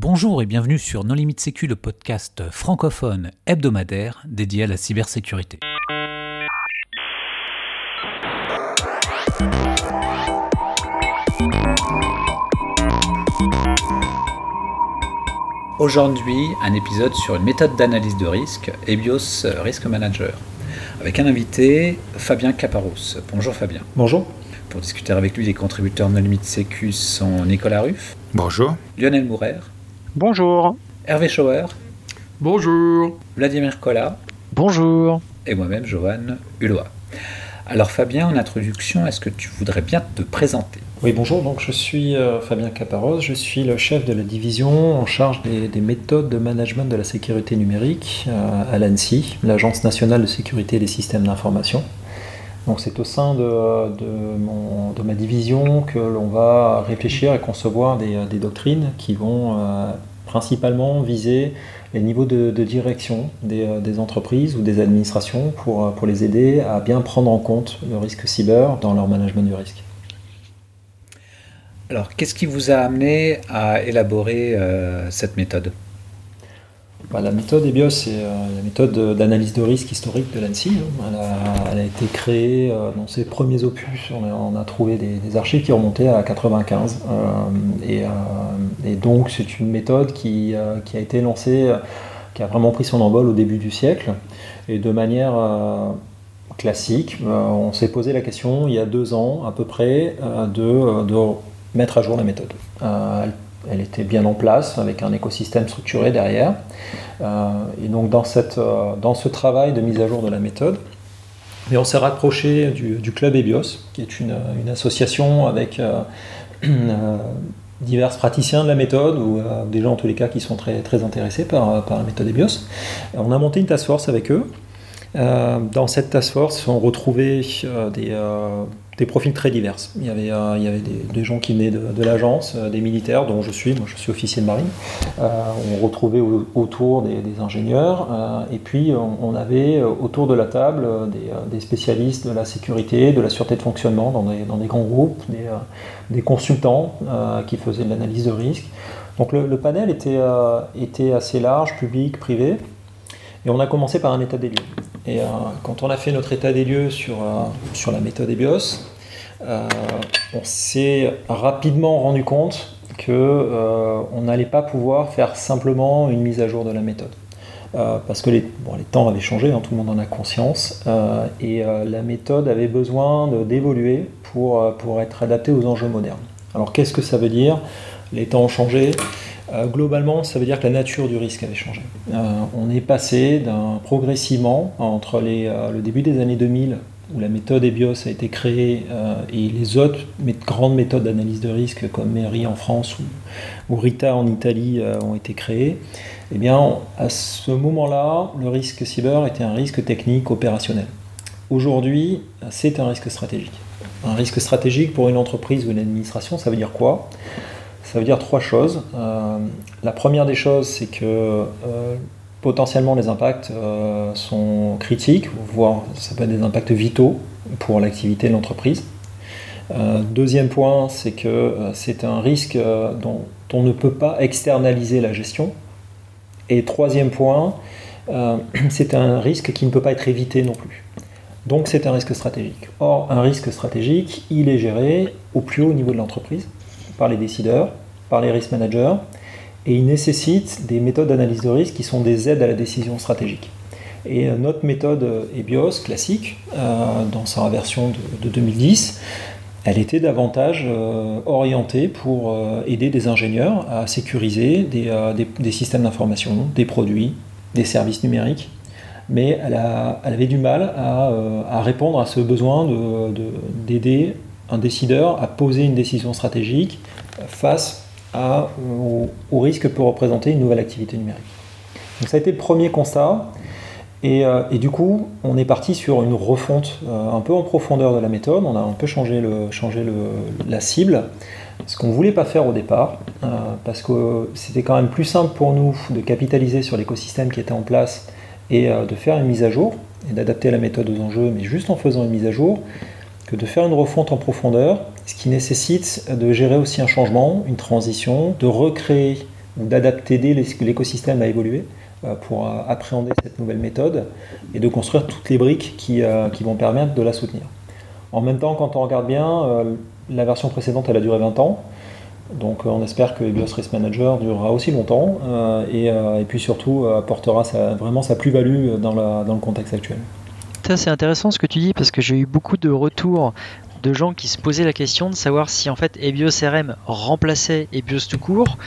Bonjour et bienvenue sur Non Limite Sécu, le podcast francophone hebdomadaire dédié à la cybersécurité. Aujourd'hui, un épisode sur une méthode d'analyse de risque, EBIOS Risk Manager, avec un invité, Fabien Caparros. Bonjour Fabien. Bonjour. Pour discuter avec lui, les contributeurs Non Limite Sécu sont Nicolas Ruff. Bonjour. Lionel Mourer. Bonjour. Hervé Schauer. Bonjour. Vladimir Collat. Bonjour. Et moi-même, Johan Hulot. Alors Fabien, en introduction, est-ce que tu voudrais bien te présenter? Oui, bonjour, donc je suis euh, Fabien Caparros, je suis le chef de la division en charge des, méthodes de management de la sécurité numérique euh, à l'ANSI, l'Agence nationale de sécurité des systèmes d'information. Donc c'est au sein de, de, ma division que l'on va réfléchir et concevoir des, des doctrines qui vont euh, principalement viser les niveaux de, direction euh, des, entreprises ou des administrations pour, euh, pour les aider à bien prendre en compte le risque cyber dans leur management du risque. Alors, qu'est-ce qui vous a amené à élaborer euh, cette méthode? Bah, La méthode EBIOS, c'est la méthode d'analyse de risque historique de l'ANSI. Elle, elle, a été créée dans ses premiers opus. On a, trouvé des, archives qui remontaient à 95. et et donc c'est une méthode qui, euh, a été lancée, euh, qui a vraiment pris son envol au début du siècle. Et de manière euh, classique, on s'est posé la question il y a deux ans à peu près de, mettre à jour la méthode. Était bien en place avec un écosystème structuré derrière. et donc dans, cette, dans ce travail de mise à jour de la méthode, on s'est rapproché du, Club EBIOS, qui est une, association avec divers praticiens de la méthode, ou euh, des gens en tous les cas qui sont très, intéressés par, la méthode EBIOS. On a monté une task force avec eux. Euh, dans cette task force, on retrouvait euh, des, des profils très divers. Il y avait, euh, des, gens qui venaient de, l'agence, euh, des militaires, dont je suis, moi je suis officier de marine. Euh, on retrouvait autour des, ingénieurs, et puis on, avait autour de la table des, spécialistes de la sécurité, de la sûreté de fonctionnement dans des, grands groupes, des, consultants qui faisaient de l'analyse de risque. Donc le, panel était assez large, public, privé. Et on a commencé par un état des lieux. Et quand on a fait notre état des lieux sur, sur la méthode EBIOS, euh, on s'est rapidement rendu compte qu'on euh, n'allait pas pouvoir faire simplement une mise à jour de la méthode. Euh, parce que les, les, temps avaient changé, hein, tout le monde en a conscience, et la méthode avait besoin d'évoluer pour, pour être adaptée aux enjeux modernes. Alors qu'est-ce que ça veut dire? Les temps ont changé. Globalement, ça veut dire que la nature du risque avait changé. on est passé progressivement entre les, le début des années 2000 où la méthode EBIOS a été créée euh, et les autres grandes méthodes d'analyse de risque comme MERI en France ou, RITA en Italie euh, ont été créées, eh bien, à ce moment-là, le risque cyber était un risque technique opérationnel. Aujourd'hui, c'est un risque stratégique. Un risque stratégique pour une entreprise ou une administration, ça veut dire quoi? Ça veut dire trois choses. Euh, la première des choses, c'est que potentiellement les impacts euh, sont critiques, voire ça peut être des impacts vitaux pour l'activité de l'entreprise. Euh, deuxième point, c'est que euh, c'est un risque dont on ne peut pas externaliser la gestion. Et troisième point, c'est un risque qui ne peut pas être évité non plus. Donc c'est un risque stratégique. Or, un risque stratégique, il est géré au plus haut niveau de l'entreprise, par les décideurs, par les risk managers, et il nécessite des méthodes d'analyse de risque qui sont des aides à la décision stratégique. Et euh, notre méthode EBIOS classique, euh, dans sa version de, 2010, elle était davantage euh, orientée pour aider des ingénieurs à sécuriser des, systèmes d'information, des produits, des services numériques. Mais elle, avait du mal à, répondre à ce besoin d'aider un décideur à poser une décision stratégique face au, risque que peut représenter une nouvelle activité numérique. Donc ça a été le premier constat. Et, euh, du coup, on est parti sur une refonte euh, un peu en profondeur de la méthode. On a un peu changé, la cible, ce qu'on ne voulait pas faire au départ, euh, parce que c'était quand même plus simple pour nous de capitaliser sur l'écosystème qui était en place et de faire une mise à jour et d'adapter la méthode aux enjeux, mais juste en faisant une mise à jour, que de faire une refonte en profondeur, ce qui nécessite de gérer aussi un changement, une transition, de recréer ou d'adapter l'écosystème à évoluer pour appréhender cette nouvelle méthode et de construire toutes les briques qui, qui vont permettre de la soutenir. En même temps, quand on regarde bien, la version précédente, elle a duré 20 ans. Donc on espère que EBIOS Risk Manager durera aussi longtemps et, puis surtout apportera vraiment sa plus-value dans le contexte actuel. C'est intéressant ce que tu dis parce que j'ai eu beaucoup de retours de gens qui se posaient la question de savoir si en fait EBIOS RM remplaçait EBIOS tout court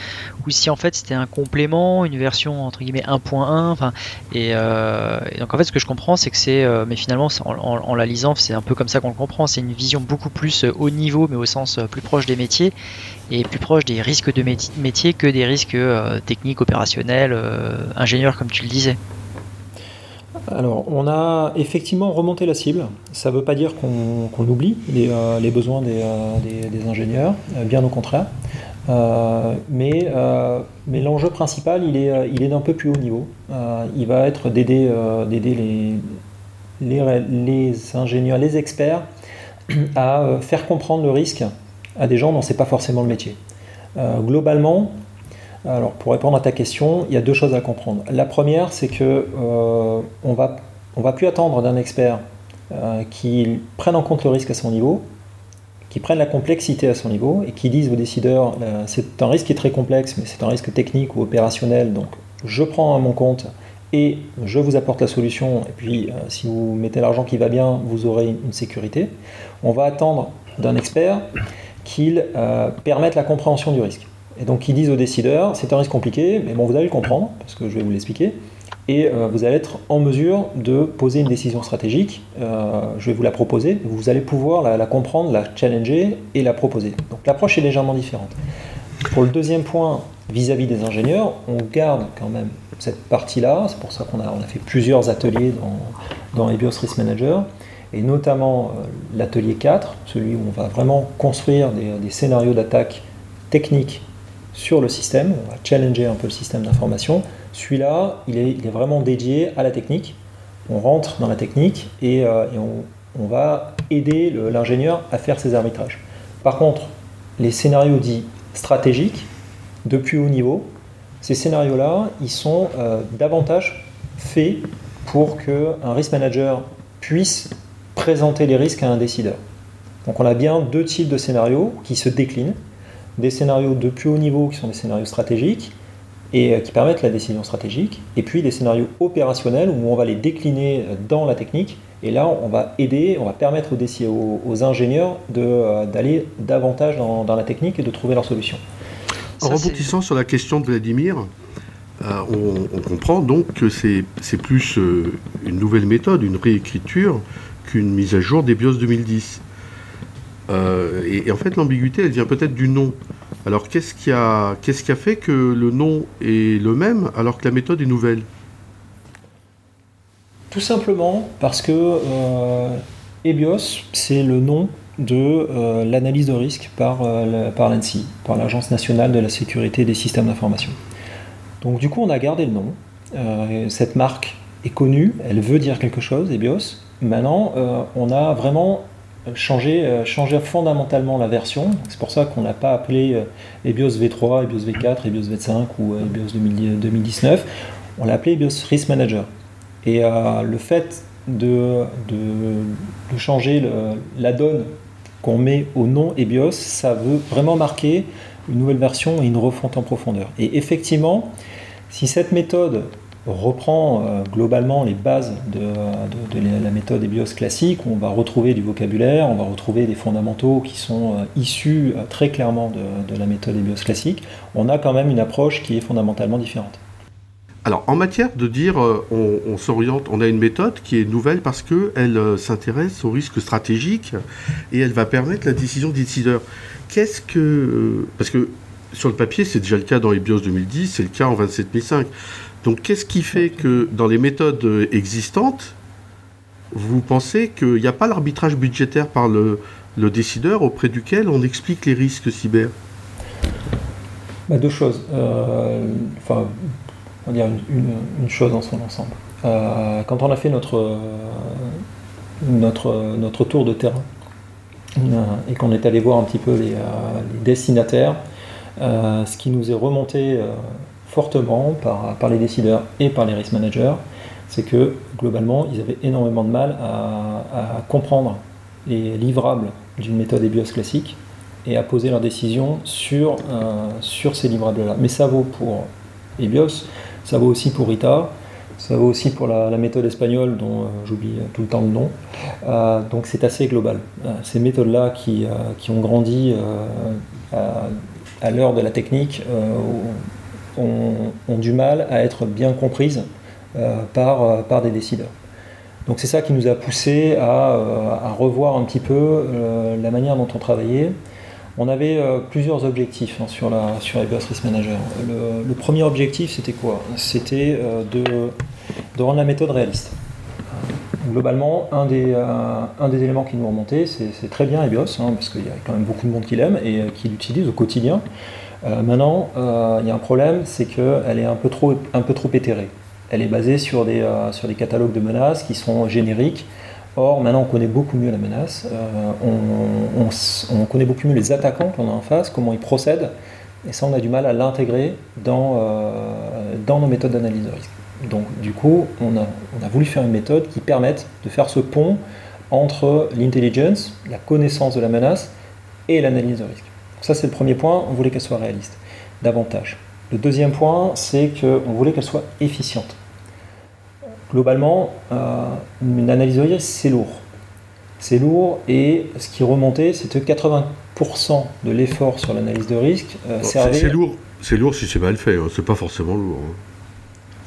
ou si en fait c'était un complément, une version entre guillemets 1.1. Enfin, euh, et, donc en fait ce que je comprends c'est que c'est, euh, mais finalement en, la lisant c'est un peu comme ça qu'on le comprend, c'est une vision beaucoup plus euh, haut niveau mais au sens plus proche des métiers et plus proche des risques de métier que des risques techniques, opérationnels, ingénieurs comme tu le disais. Alors, on a effectivement remonté la cible. Ça ne veut pas dire qu'on oublie les, euh, besoins des, euh, ingénieurs, euh, bien au contraire. mais, l'enjeu principal, il est, d'un peu plus haut niveau. il va être d'aider les, ingénieurs, les experts à faire comprendre le risque à des gens dont ce n'est pas forcément le métier. globalement, alors, pour répondre à ta question, il y a deux choses à comprendre. La première, c'est que euh, on va, va plus attendre d'un expert euh, qui prenne en compte le risque à son niveau, qui prenne la complexité à son niveau et qui dise aux décideurs euh, c'est un risque qui est très complexe, mais c'est un risque technique ou opérationnel, donc je prends à mon compte et je vous apporte la solution. Et puis, si vous mettez l'argent qui va bien, vous aurez une sécurité. On va attendre d'un expert qu'il permette la compréhension du risque. Et donc ils disent aux décideurs, c'est un risque compliqué, mais bon, vous allez le comprendre, parce que je vais vous l'expliquer, et euh, vous allez être en mesure de poser une décision stratégique, euh, je vais vous la proposer, vous allez pouvoir la, comprendre, la challenger et la proposer. Donc l'approche est légèrement différente. Pour le deuxième point, vis-à-vis des ingénieurs, on garde quand même cette partie-là, c'est pour ça qu'on a, on a fait plusieurs ateliers dans, dans EBIOS Risk Manager, et notamment euh, l'atelier 4, celui où on va vraiment construire des, des scénarios d'attaque techniques sur le système, on va challenger un peu le système d'information. Celui-là, il est, vraiment dédié à la technique. On rentre dans la technique et, euh, on, va aider l'ingénieur à faire ses arbitrages. Par contre, les scénarios dits stratégiques, de plus haut niveau, ces scénarios-là, ils sont euh, davantage faits pour qu'un risk manager puisse présenter les risques à un décideur. Donc on a bien deux types de scénarios qui se déclinent des scénarios de plus haut niveau qui sont des scénarios stratégiques et euh, qui permettent la décision stratégique, et puis des scénarios opérationnels où on va les décliner dans la technique, et là on va aider, on va permettre aux, aux, ingénieurs euh, d'aller davantage dans, la technique et de trouver leur solution. En rebondissant sur la question de Vladimir, euh, on, comprend donc que c'est plus une nouvelle méthode, une réécriture, qu'une mise à jour des BIOS 2010. Euh, et, en fait, l'ambiguïté, elle vient peut-être du nom. Alors, qu'est-ce qui, a, a fait que le nom est le même alors que la méthode est nouvelle? Tout simplement parce que euh, EBIOS, c'est le nom de euh, l'analyse de risque par, par l'ANSI, par l'Agence nationale de la sécurité des systèmes d'information. Donc, du coup, on a gardé le nom. cette marque est connue, elle veut dire quelque chose, EBIOS. Maintenant, on a vraiment changer, euh, changer fondamentalement la version. C'est pour ça qu'on n'a pas appelé euh, EBIOS V3, EBIOS V4, EBIOS V5 ou euh, EBIOS 2019. On l'a appelé EBIOS Risk Manager. Et le fait de, de, changer la donne qu'on met au nom EBIOS, ça veut vraiment marquer une nouvelle version et une refonte en profondeur. Et effectivement, si cette méthode reprend euh, globalement les bases de, la méthode EBIOS classique. On va retrouver du vocabulaire, on va retrouver des fondamentaux qui sont euh, issus euh, très clairement de, la méthode EBIOS classique. On a quand même une approche qui est fondamentalement différente. Alors, en matière de dire, on, s'oriente, on a une méthode qui est nouvelle parce qu'elle s'intéresse aux risques stratégiques et elle va permettre la décision des décideurs. Qu'est-ce que. parce que sur le papier, c'est déjà le cas dans EBIOS 2010, c'est le cas en 27005. Donc qu'est-ce qui fait que dans les méthodes euh, existantes, vous pensez qu'il n'y a pas l'arbitrage budgétaire par le, décideur auprès duquel on explique les risques cyber? Bah, Deux choses. Euh, enfin, on va dire une, chose dans son ensemble. Euh, quand on a fait notre, notre, notre tour de terrain et qu'on est allé voir un petit peu les, les destinataires, ce qui nous est remonté fortement par, les décideurs et par les risk managers, c'est que globalement, ils avaient énormément de mal à, comprendre les livrables d'une méthode EBIOS classique et à poser leurs décisions sur, euh, ces livrables-là. Mais ça vaut pour EBIOS, ça vaut aussi pour RITA, ça vaut aussi pour la, méthode espagnole dont euh, j'oublie tout le temps le nom. Euh, donc c'est assez global. ces méthodes-là qui, ont grandi à, l'heure de la technique ont, ont, du mal à être bien comprises euh, par, euh, par des décideurs. Donc c'est ça qui nous a poussé à, euh, à revoir un petit peu la manière dont on travaillait. On avait plusieurs objectifs hein, sur, la, sur Risk Manager. Le, premier objectif, c'était quoi? C'était de, de, rendre la méthode réaliste. Globalement, un des, un des éléments qui nous remontait, c'est très bien EBIOS, hein, parce qu'il y a quand même beaucoup de monde qui l'aime et qui l'utilise au quotidien. maintenant, il y a un problème, c'est qu'elle est un peu trop, éthérée elle est basée sur des, euh, catalogues de menaces qui sont génériques. Or, maintenant, on connaît beaucoup mieux la menace, euh, on, connaît beaucoup mieux les attaquants qu'on a en face, comment ils procèdent, et ça, on a du mal à l'intégrer dans, euh, dans nos méthodes d'analyse de risque. Donc, du coup, on a, on a, voulu faire une méthode qui permette de faire ce pont entre l'intelligence, la connaissance de la menace, et l'analyse de risque. ça, c'est le premier point, on voulait qu'elle soit réaliste, davantage. Le deuxième point, c'est qu'on voulait qu'elle soit efficiente globalement, euh, une analyse de risque, c'est lourd. C'est lourd et ce qui remontait, c'était 80% de l'effort sur l'analyse de risque euh, servait... C'est lourd, c'est lourd si c'est mal fait, hein. c'est pas forcément lourd. Hein.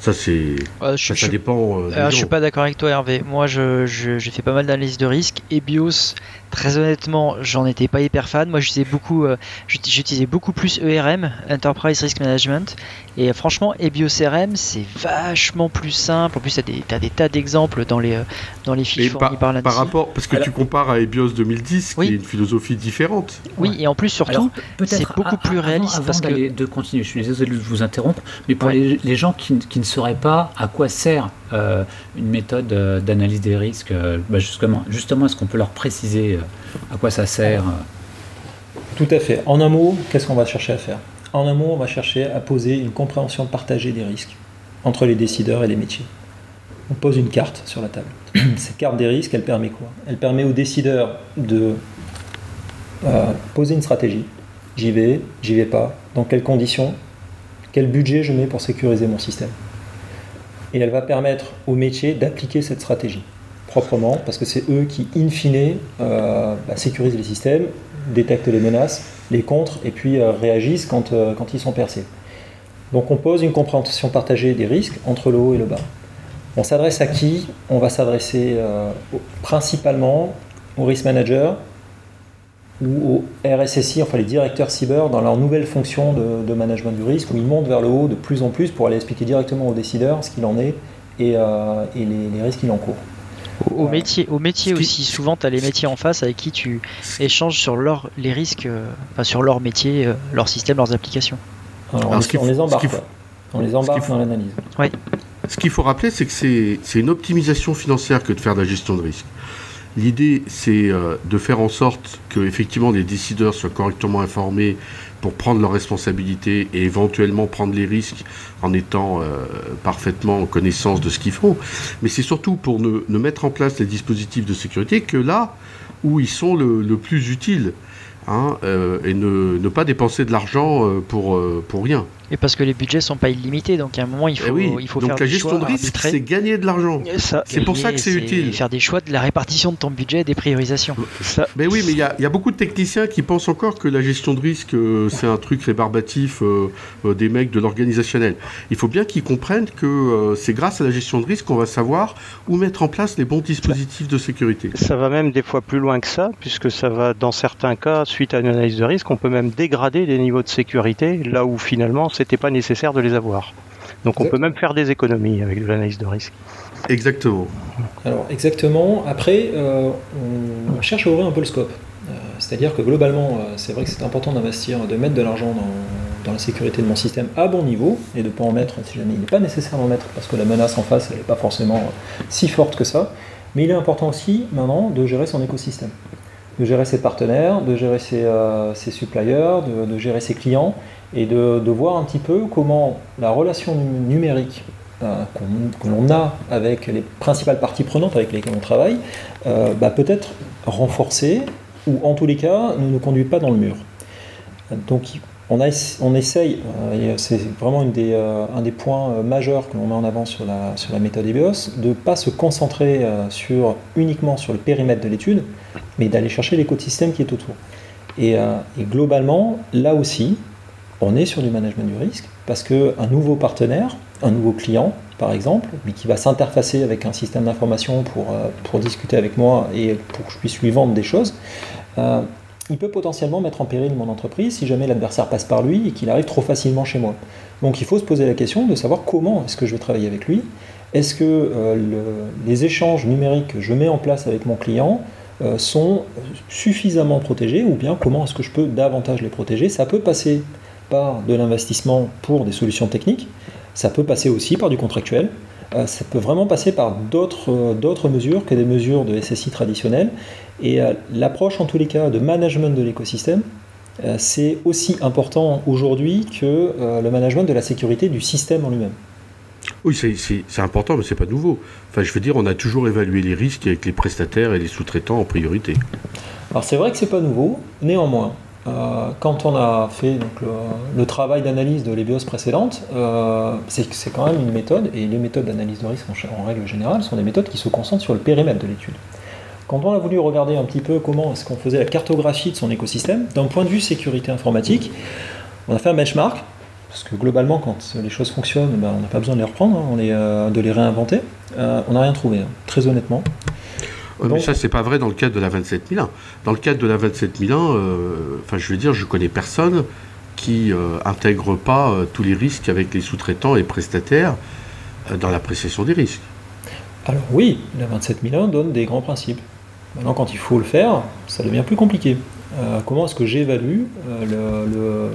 Ça, c'est. ça, dépend. Euh, alors, je suis pas d'accord avec toi, Hervé. Moi, j'ai je, fait pas mal d'analyses de risque. Et BIOS, très honnêtement, j'en étais pas hyper fan. Moi, j'utilisais beaucoup, euh, j'utilisais beaucoup plus ERM, Enterprise Risk Management. Et franchement, EBIOS RM, c'est vachement plus simple. En plus, tu as, des tas d'exemples dans les, euh, dans les fiches fournies par, par rapport, parce que tu compares à EBIOS 2010, qui est une philosophie différente. Oui, et en plus, surtout, c'est beaucoup plus réaliste. parce que... de continuer, je suis désolé de vous interrompre, mais pour les, les, gens qui, qui, ne sauraient pas à quoi sert euh, une méthode d'analyse des risques, bah justement, justement est-ce qu'on peut leur préciser à quoi ça sert Tout à fait. En un mot, qu'est-ce qu'on va chercher à faire? En un mot, on va chercher à poser une compréhension partagée des risques entre les décideurs et les métiers. On pose une carte sur la table. Cette carte des risques, elle permet quoi? Elle permet aux décideurs de euh, poser une stratégie. J'y vais, j'y vais pas, dans quelles conditions, quel budget je mets pour sécuriser mon système? Et elle va permettre aux métiers d'appliquer cette stratégie proprement, parce que c'est eux qui, in fine, euh, bah, sécurisent les systèmes, détectent les menaces, les contrent et puis euh, réagissent quand, euh, quand ils sont percés. Donc on pose une compréhension partagée des risques entre le haut et le bas. On s'adresse à qui? On va s'adresser principalement aux risk managers ou aux RSSI, enfin les directeurs cyber, dans leur nouvelle fonction de, management du risque, où ils montent vers le haut de plus en plus pour aller expliquer directement aux décideurs ce qu'il en est et, et les, les risques qu'il encourt. Au, métier, au métier aussi, souvent tu as les métiers en face avec qui tu échanges sur leur, les risques, euh, enfin, sur leur métier, euh, leur système, leurs applications. on, les embarque, on les embarque dans l'analyse. Oui. Ce qu'il faut rappeler, c'est que c'est une optimisation financière que de faire de la gestion de risque. L'idée, c'est euh, de faire en sorte que effectivement les décideurs soient correctement informés pour prendre leurs responsabilités et éventuellement prendre les risques en étant euh, parfaitement en connaissance de ce qu'ils font. Mais c'est surtout pour ne, mettre en place les dispositifs de sécurité que là où ils sont le plus utiles. Hein, euh, et ne, pas dépenser de l'argent pour rien. Et parce que les budgets sont pas illimités, donc à un moment il faut, eh il faut donc la gestion de risque, c'est gagner de l'argent. C'est pour ça que c'est utile. Faire des choix de la répartition de ton budget et des priorisations. Mais oui, mais il y, a beaucoup de techniciens qui pensent encore que la gestion de risque c'est un truc rébarbatif des mecs de l'organisationnel. Il faut bien qu'ils comprennent que c'est grâce à la gestion de risque qu'on va savoir où mettre en place les bons dispositifs de sécurité. Ça va même des fois plus loin que ça, puisque ça va dans certains cas suite à une analyse de risque, on peut même dégrader les niveaux de sécurité là où finalement c'était pas nécessaire de les avoir. Donc on peut même faire des économies avec de l'analyse de risque. Exactement. Alors exactement. Après, euh, on cherche à ouvrir un peu le scope. Euh, c'est-à-dire que globalement, euh, c'est vrai que c'est important d'investir, de mettre de l'argent dans, la sécurité de mon système à bon niveau et de ne pas en mettre si jamais il n'est pas nécessaire d'en mettre parce que la menace en face elle n'est pas forcément si forte que ça. Mais il est important aussi maintenant de gérer son écosystème. De gérer ses partenaires, de gérer ses, ses suppliers, de, gérer ses clients et de, de, voir un petit peu comment la relation numérique que l'on a avec les principales parties prenantes avec lesquelles on travaille bah, peut être renforcée ou en tous les cas ne nous conduit pas dans le mur. Donc on, essaye, euh, c'est vraiment euh, un des points euh, majeurs que l'on met en avant sur la, méthode EBIOS, de ne pas se concentrer uniquement sur le périmètre de l'étude, mais d'aller chercher l'écosystème qui est autour. Et, globalement, là aussi, on est sur du management du risque, parce qu'un nouveau partenaire, un nouveau client, par exemple, mais qui va s'interfacer avec un système d'information pour discuter avec moi et pour que je puisse lui vendre des choses, il peut potentiellement mettre en péril mon entreprise si jamais l'adversaire passe par lui et qu'il arrive trop facilement chez moi. Donc il faut se poser la question de savoir comment est-ce que je vais travailler avec lui. Est-ce que euh, les échanges numériques que je mets en place avec mon client euh, sont suffisamment protégés ou bien comment est-ce que je peux davantage les protéger? Ça peut passer par de l'investissement pour des solutions techniques, ça peut passer aussi par du contractuel, ça peut vraiment passer par d'autres mesures que des mesures de SSI traditionnelles. Et euh, l'approche, en tous les cas, de management de l'écosystème, euh, c'est aussi important aujourd'hui que euh, le management de la sécurité du système en lui-même. Oui, c'est important, mais c'est pas nouveau. Enfin, je veux dire, on a toujours évalué les risques avec les prestataires et les sous-traitants en priorité. Alors c'est vrai que c'est pas nouveau. Néanmoins, quand on a fait le, travail d'analyse de l'EBIOS précédente, c'est quand même une méthode, et les méthodes d'analyse de risque en, règle générale sont des méthodes qui se concentrent sur le périmètre de l'étude. Quand on a voulu regarder un petit peu comment est-ce qu'on faisait la cartographie de son écosystème, d'un point de vue sécurité informatique, on a fait un benchmark, parce que globalement, quand les choses fonctionnent, ben, on n'a pas besoin de les reprendre, hein, euh, de les réinventer. Euh, on n'a rien trouvé, hein, très honnêtement. Mais ça, c'est pas vrai dans le cadre de la 27001. Dans le cadre de la 27001, euh, enfin, je veux dire, je connais personne qui intègre pas tous les risques avec les sous-traitants et prestataires dans l'appréciation des risques. Alors oui, la 27001 donne des grands principes. Maintenant, quand il faut le faire, ça devient plus compliqué. Euh, comment est-ce que j'évalue euh,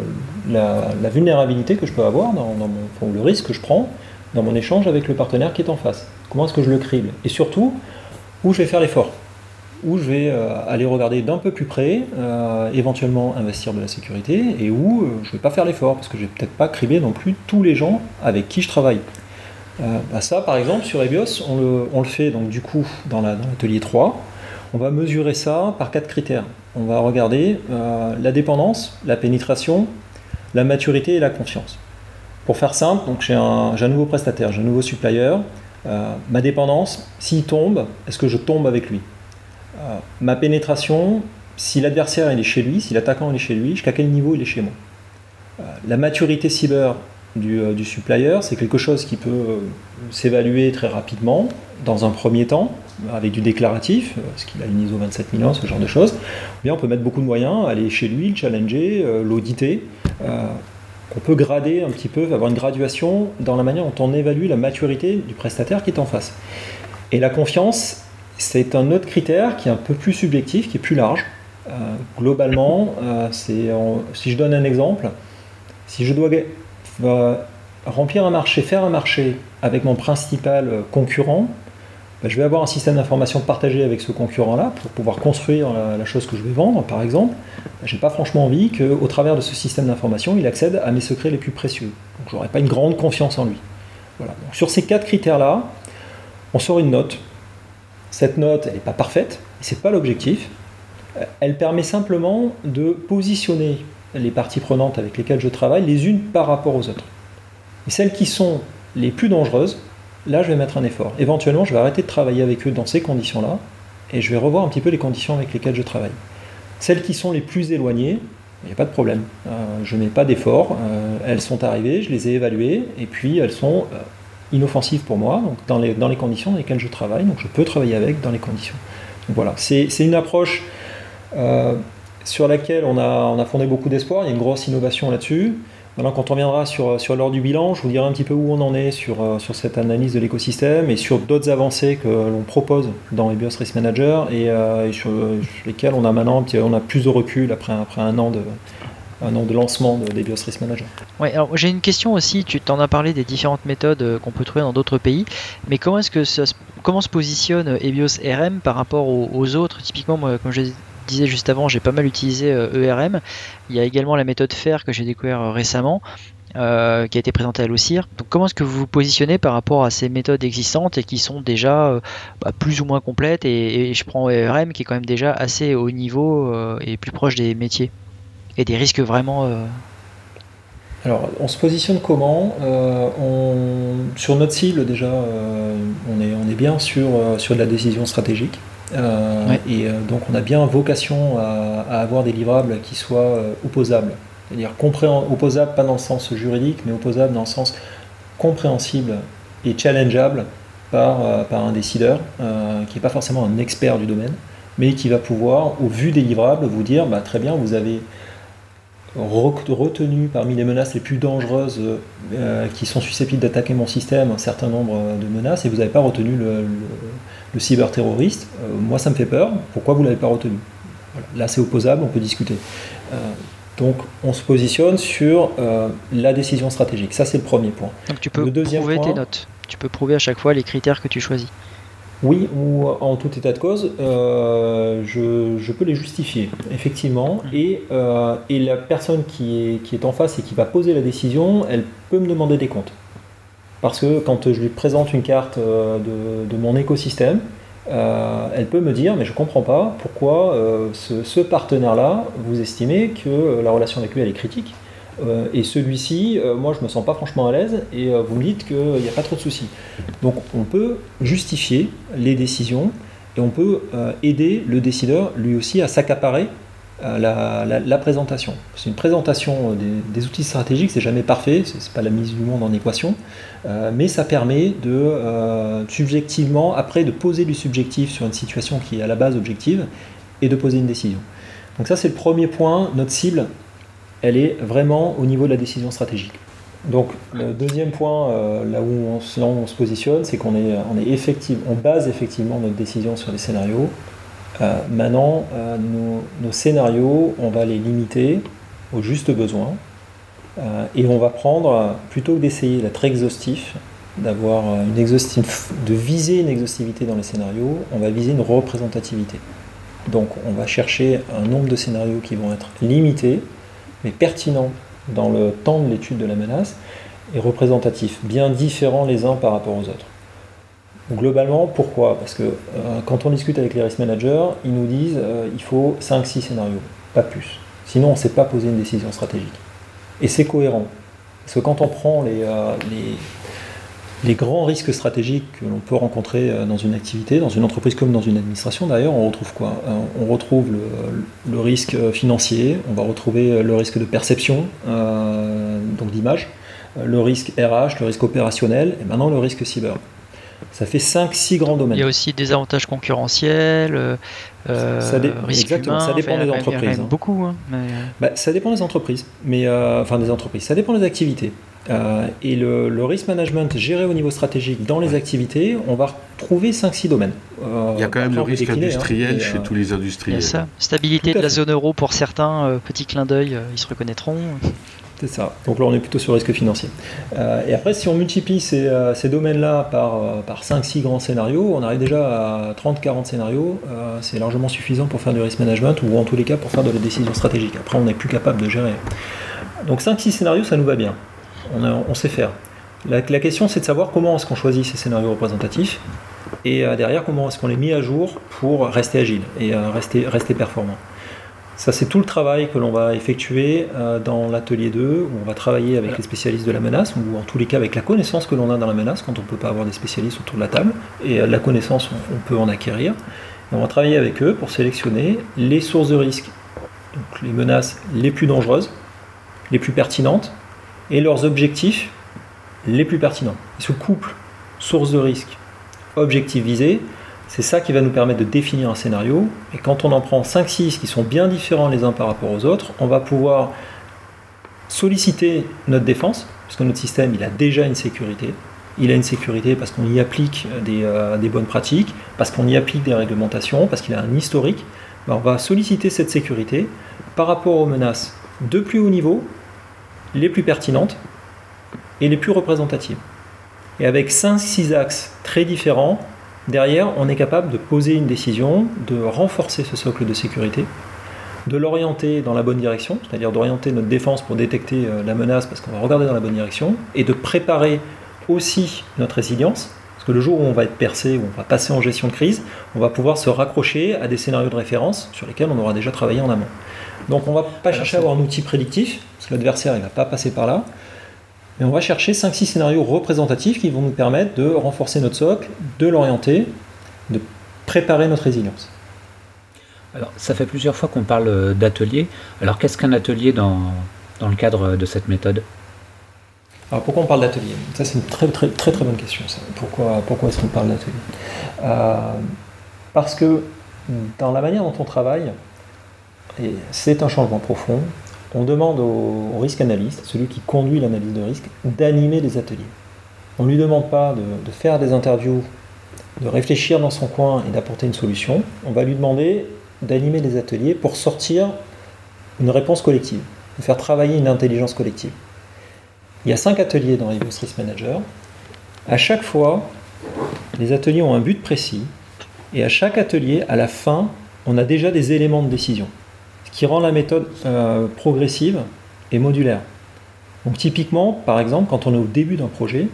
la, vulnérabilité que je peux avoir, dans, mon, le risque que je prends dans mon échange avec le partenaire qui est en face? Comment est-ce que je le crible? Et surtout, où je vais faire l'effort Où je vais euh, aller regarder d'un peu plus près, éventuellement investir de la sécurité, et où je ne vais pas faire l'effort, parce que je vais peut-être pas cribler non plus tous les gens avec qui je travaille. Bah ça, par exemple, sur EBIOS, on le, fait donc du coup dans l'atelier 3. On va mesurer ça par quatre critères. On va regarder euh, la dépendance, la pénétration, la maturité et la confiance. Pour faire simple, j'ai un, nouveau prestataire, j'ai un nouveau supplier. Euh, ma dépendance, s'il tombe, est-ce que je tombe avec lui? Euh, Ma pénétration, si l'adversaire est chez lui, si l'attaquant est chez lui, jusqu'à quel niveau il est chez moi? La maturité cyber, du, du supplier, c'est quelque chose qui peut s'évaluer très rapidement, dans un premier temps, avec du déclaratif, parce qu'il a une ISO 27001, ce genre de choses, bien on peut mettre beaucoup de moyens, aller chez lui, le challenger, euh, l'auditer. Euh, on peut grader un petit peu, avoir une graduation dans la manière dont on évalue la maturité du prestataire qui est en face. Et la confiance, c'est un autre critère qui est un peu plus subjectif, qui est plus large. Euh, globalement, c'est si je donne un exemple, si je dois remplir un marché, faire un marché avec mon principal concurrent, bah, je vais avoir un système d'information partagé avec ce concurrent-là pour pouvoir construire la, chose que je vais vendre, par exemple. Bah, je n'ai pas franchement envie qu'au travers de ce système d'information, il accède à mes secrets les plus précieux. Donc je n'aurai pas une grande confiance en lui. Sur ces quatre critères-là, on sort une note. Cette note, elle n'est pas parfaite, ce n'est pas l'objectif. Elle permet simplement de positionner les parties prenantes avec lesquelles je travaille les unes par rapport aux autres. Et celles qui sont les plus dangereuses, là je vais mettre un effort. Éventuellement, je vais arrêter de travailler avec eux dans ces conditions-là, et je vais revoir un petit peu les conditions avec lesquelles je travaille. Celles qui sont les plus éloignées, il n'y a pas de problème. Euh, je n'ai pas d'effort, euh, elles sont arrivées, je les ai évaluées, et puis elles sont euh, inoffensives pour moi, donc dans les, dans les conditions dans lesquelles je travaille, donc je peux travailler avec dans les conditions. Donc voilà, c'est une approche sur laquelle on a, on a fondé beaucoup d'espoir, il y a une grosse innovation là-dessus. Quand on viendra sur, sur l'heure du bilan, je vous dirai un petit peu où on en est sur, euh, sur cette analyse de l'écosystème et sur d'autres avancées que l'on propose dans EBIOS Risk Manager euh, et, sur, lesquelles on a maintenant on a plus de recul après, après un an de, un an de lancement d'EBIOS Risk Manager. Ouais, alors j'ai une question aussi, tu t'en as parlé des différentes méthodes euh, qu'on peut trouver dans d'autres pays, mais comment est-ce que ça, comment se positionne EBIOS RM par rapport aux, autres? Typiquement, moi, comme j'ai disais juste avant, j'ai pas mal utilisé ERM. Il y a également la méthode FAIR que j'ai découvert récemment. qui a été présentée à l'OCIR. Donc comment est-ce que vous vous positionnez par rapport à ces méthodes existantes et qui sont déjà bah, plus ou moins complètes et, je prends ERM qui est quand même déjà assez haut niveau et plus proche des métiers et des risques vraiment alors, on se positionne comment euh, Sur notre cible, déjà, euh, on, est, on est bien sur, euh, sur de la décision stratégique. Et donc, on a bien vocation à, avoir des livrables qui soient opposables. C'est-à-dire opposables, pas dans le sens juridique, mais opposables dans le sens compréhensible et challengeable par, par un décideur qui n'est pas forcément un expert du domaine, mais qui va pouvoir, au vu des livrables, vous dire bah, très bien, vous avez retenu parmi les menaces les plus dangereuses euh, qui sont susceptibles d'attaquer mon système un certain nombre de menaces et vous n'avez pas retenu le, le, cyberterroriste. Euh, moi, ça me fait peur. Pourquoi vous ne l'avez pas retenu? Là, c'est opposable, on peut discuter. Euh, donc, on se positionne sur la décision stratégique. Ça, c'est le premier point. Donc, tu peux prouver tes notes. Tu peux prouver à chaque fois les critères que tu choisis. Oui, ou en tout état de cause, euh, je, peux les justifier, effectivement. Mmh. Et, euh, et la personne qui est, qui est, en face et qui va poser la décision, elle peut me demander des comptes. Parce que quand je lui présente une carte euh, de, de mon écosystème, elle peut me dire, mais je ne comprends pas pourquoi ce, ce partenaire-là, vous estimez que la relation avec lui, elle est critique. Euh, et celui-ci, euh, moi je me sens pas franchement à l'aise et euh, vous me dites qu'il n'y a pas trop de soucis. Donc on peut justifier les décisions et on peut aider le décideur lui aussi à s'accaparer la, présentation. C'est une présentation des, outils stratégiques, c'est jamais parfait, c'est pas la mise du monde en équation, mais ça permet de subjectivement, après de poser du subjectif sur une situation qui est à la base objective et de poser une décision. Donc ça c'est le premier point, notre cible elle est vraiment au niveau de la décision stratégique. Donc le deuxième point, euh, là où on, se positionne, c'est qu'on est, on est on base effectivement notre décision sur les scénarios. Euh, maintenant, euh, nos, scénarios, on va les limiter au juste besoin. et on va prendre, plutôt que d'essayer d'être exhaustif, d'avoir une de viser une exhaustivité dans les scénarios, on va viser une représentativité. Donc on va chercher un nombre de scénarios qui vont être limités, mais pertinent dans le temps de l'étude de la menace et représentatif, bien différents les uns par rapport aux autres. Globalement, pourquoi? Parce que euh, quand on discute avec les risk managers, ils nous disent euh, il faut 5-6 scénarios, pas plus. Sinon, on ne sait pas poser une décision stratégique. Et c'est cohérent. Parce que quand on prend les, euh, les les grands risques stratégiques que l'on peut rencontrer euh, dans une activité, dans une entreprise comme dans une administration d'ailleurs, on retrouve quoi? Euh, On retrouve le, risque financier, on va retrouver le risque de perception, euh, donc d'image, le risque RH, le risque opérationnel et maintenant le risque cyber. Ça fait 5-6 grands domaines. Il y a aussi des avantages concurrentiels, ça, exactement, ça dépend des entreprises. Hein. Beaucoup, hein, bah, ça dépend des entreprises, mais enfin des entreprises. Ça dépend des activités. Euh, et le, risk management géré au niveau stratégique dans les activités, on va retrouver 5-6 domaines. Euh, il y a quand même le risque industriel hein, chez euh, tous les industriels. Ça. Stabilité de la zone euro pour certains, petit clin d'œil, ils se reconnaîtront. C'est ça. Donc là, on est plutôt sur le risque financier. et après, si on multiplie ces, domaines-là par, par 5-6 grands scénarios, on arrive déjà à 30-40 scénarios. c'est largement suffisant pour faire du risk management ou en tous les cas pour faire de la décision stratégique. Après, on n'est plus capable de gérer. Donc 5-6 scénarios, ça nous va bien on, sait faire. La, question, c'est de savoir comment est-ce qu'on choisit ces scénarios représentatifs et euh, derrière, comment est-ce qu'on les met à jour pour rester agile et euh, rester, performant. Ça, c'est tout le travail que l'on va effectuer euh, dans l'atelier 2, où on va travailler avec les spécialistes de la menace, ou en tous les cas avec la connaissance que l'on a dans la menace, quand on ne peut pas avoir des spécialistes autour de la table. Et la connaissance, on, peut en acquérir. on va travailler avec eux pour sélectionner les sources de risque, donc les menaces les plus dangereuses, les plus pertinentes, et leurs objectifs les plus pertinents. ce couple source de risque, objectif visé, c'est ça qui va nous permettre de définir un scénario. Et quand on en prend 5-6 qui sont bien différents les uns par rapport aux autres, on va pouvoir solliciter notre défense, parce que notre système il a déjà une sécurité. Il a une sécurité parce qu'on y applique des, euh, bonnes pratiques, parce qu'on y applique des réglementations, parce qu'il a un historique. Ben, on va solliciter cette sécurité par rapport aux menaces de plus haut niveau les plus pertinentes et les plus représentatives. Et avec 5-6 axes très différents, Derrière, on est capable de poser une décision, de renforcer ce socle de sécurité, de l'orienter dans la bonne direction, c'est-à-dire d'orienter notre défense pour détecter euh, la menace parce qu'on va regarder dans la bonne direction, et de préparer aussi notre résilience, parce que le jour où on va être percé, où on va passer en gestion de crise, on va pouvoir se raccrocher à des scénarios de référence sur lesquels on aura déjà travaillé en amont. Donc on ne va pas chercher à avoir un outil prédictif, parce que l'adversaire ne va pas passer par là, mais on va chercher 5-6 scénarios représentatifs qui vont nous permettre de renforcer notre socle, de l'orienter, de préparer notre résilience. Alors, ça fait plusieurs fois qu'on parle euh, d'atelier. Alors, qu'est-ce qu'un atelier dans, dans le cadre de cette méthode? Alors pourquoi on parle d'atelier? Ça c'est une très très très très bonne question. Pourquoi, pourquoi est-ce qu'on parle d'atelier? Euh, Parce que dans la manière dont on travaille, et c'est un changement profond, on demande au, risque analyste, celui qui conduit l'analyse de risque, d'animer des ateliers. On ne lui demande pas de, faire des interviews, de réfléchir dans son coin et d'apporter une solution. On va lui demander d'animer des ateliers pour sortir une réponse collective, de faire travailler une intelligence collective. Il y a cinq ateliers dans Evios Risk Manager. À chaque fois, les ateliers ont un but précis. Et à chaque atelier, à la fin, on a déjà des éléments de décision. Qui rend la méthode euh, progressive et modulaire. Donc typiquement, par exemple, quand on est au début d'un projet,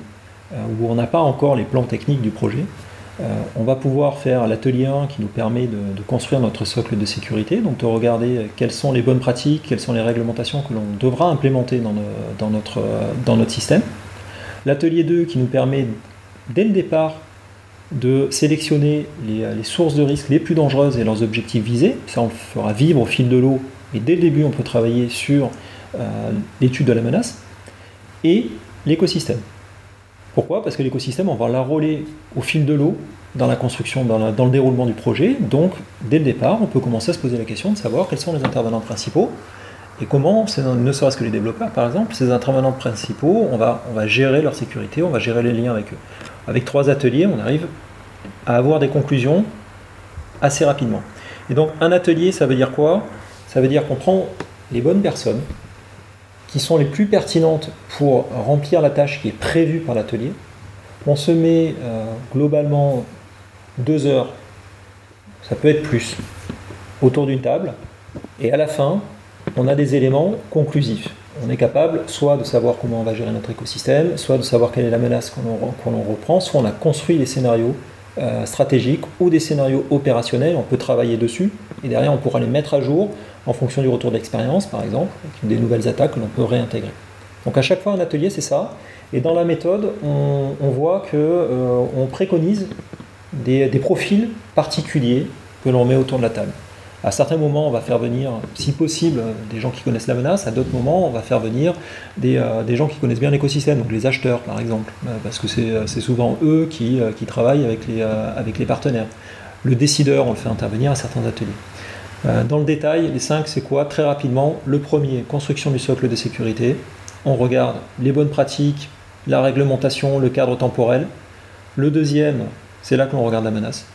euh, où on n'a pas encore les plans techniques du projet, euh, on va pouvoir faire l'atelier 1 qui nous permet de, construire notre socle de sécurité, donc de regarder quelles sont les bonnes pratiques, quelles sont les réglementations que l'on devra implémenter dans notre système. L'atelier 2 qui nous permet dès le départ de sélectionner les, les, sources de risque les plus dangereuses et leurs objectifs visés. Ça, on le fera vivre au fil de l'eau. Et dès le début, on peut travailler sur euh, l'étude de la menace. Et l'écosystème. Pourquoi? Parce que l'écosystème, on va l'enrôler au fil de l'eau dans la construction, dans, le déroulement du projet. Donc, dès le départ, on peut commencer à se poser la question de savoir quels sont les intervenants principaux et comment, ne serait-ce que les développeurs par exemple, ces intervenants principaux, on va gérer leur sécurité, on va gérer les liens avec eux. Avec trois ateliers, on arrive à avoir des conclusions assez rapidement. Et donc, un atelier, ça veut dire quoi? Ça veut dire qu'on prend les bonnes personnes qui sont les plus pertinentes pour remplir la tâche qui est prévue par l'atelier. On se met euh, globalement deux heures, ça peut être plus, autour d'une table, et à la fin, on a des éléments conclusifs. On est capable soit de savoir comment on va gérer notre écosystème, soit de savoir quelle est la menace qu'on qu reprend, soit on a construit les scénarios euh, stratégiques ou des scénarios opérationnels, on peut travailler dessus, et derrière on pourra les mettre à jour en fonction du retour d'expérience, par exemple, des nouvelles attaques que l'on peut réintégrer. Donc à chaque fois un atelier, c'est ça. Et dans la méthode, on, voit qu'on euh, préconise des, des, profils particuliers que l'on met autour de la table. À certains moments, on va faire venir, si possible, des gens qui connaissent la menace. À d'autres moments, on va faire venir des, euh, gens qui connaissent bien l'écosystème, donc les acheteurs, par exemple, euh, parce que c'est souvent eux qui, euh, travaillent avec les, euh, avec les partenaires. Le décideur, on le fait intervenir à certains ateliers. Euh, dans le détail, les cinq, c'est quoi? Très rapidement, le premier, construction du socle de sécurité. On regarde les bonnes pratiques, la réglementation, le cadre temporel. Le deuxième, c'est là que l'on regarde la menace.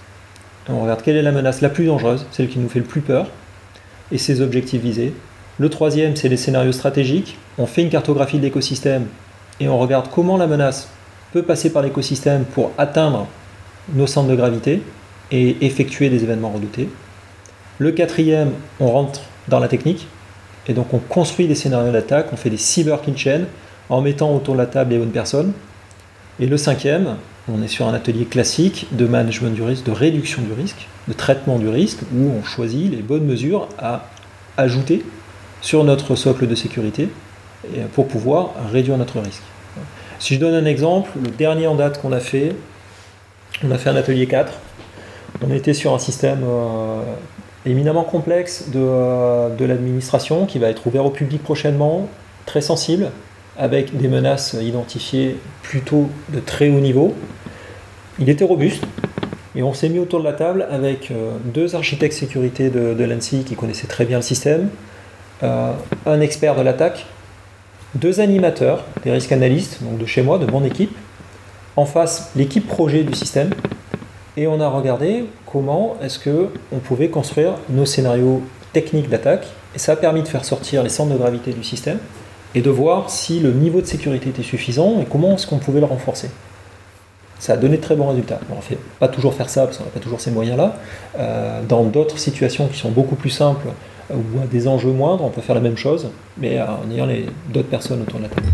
On regarde quelle est la menace la plus dangereuse, celle qui nous fait le plus peur, et ses objectifs visés. Le troisième, c'est les scénarios stratégiques. On fait une cartographie de l'écosystème et on regarde comment la menace peut passer par l'écosystème pour atteindre nos centres de gravité et effectuer des événements redoutés. Le quatrième, on rentre dans la technique et donc on construit des scénarios d'attaque, on fait des cyber en mettant autour de la table les bonnes personnes. Et le cinquième, on est sur un atelier classique de management du risque, de réduction du risque, de traitement du risque, où on choisit les bonnes mesures à ajouter sur notre socle de sécurité pour pouvoir réduire notre risque. Si je donne un exemple, le dernier en date qu'on a fait, on a fait un atelier 4. On était sur un système euh, éminemment complexe euh, de l'administration qui va être ouvert au public prochainement, très sensible, avec des menaces identifiées plutôt de très haut niveau. Il était robuste et on s'est mis autour de la table avec euh, deux architectes sécurité de, l'ANSI qui connaissaient très bien le système, euh, un expert de l'attaque, deux animateurs, des risques analystes, donc de chez moi, de mon équipe, en face l'équipe projet du système, et on a regardé comment est-ce que on pouvait construire nos scénarios techniques d'attaque, et ça a permis de faire sortir les centres de gravité du système et de voir si le niveau de sécurité était suffisant et comment est-ce qu'on pouvait le renforcer. Ça a donné de très bons résultats. on ne fait pas toujours faire ça parce qu'on n'a pas toujours ces moyens-là. Euh, dans d'autres situations qui sont beaucoup plus simples ou à des enjeux moindres, on peut faire la même chose, mais en ayant d'autres personnes autour de la table.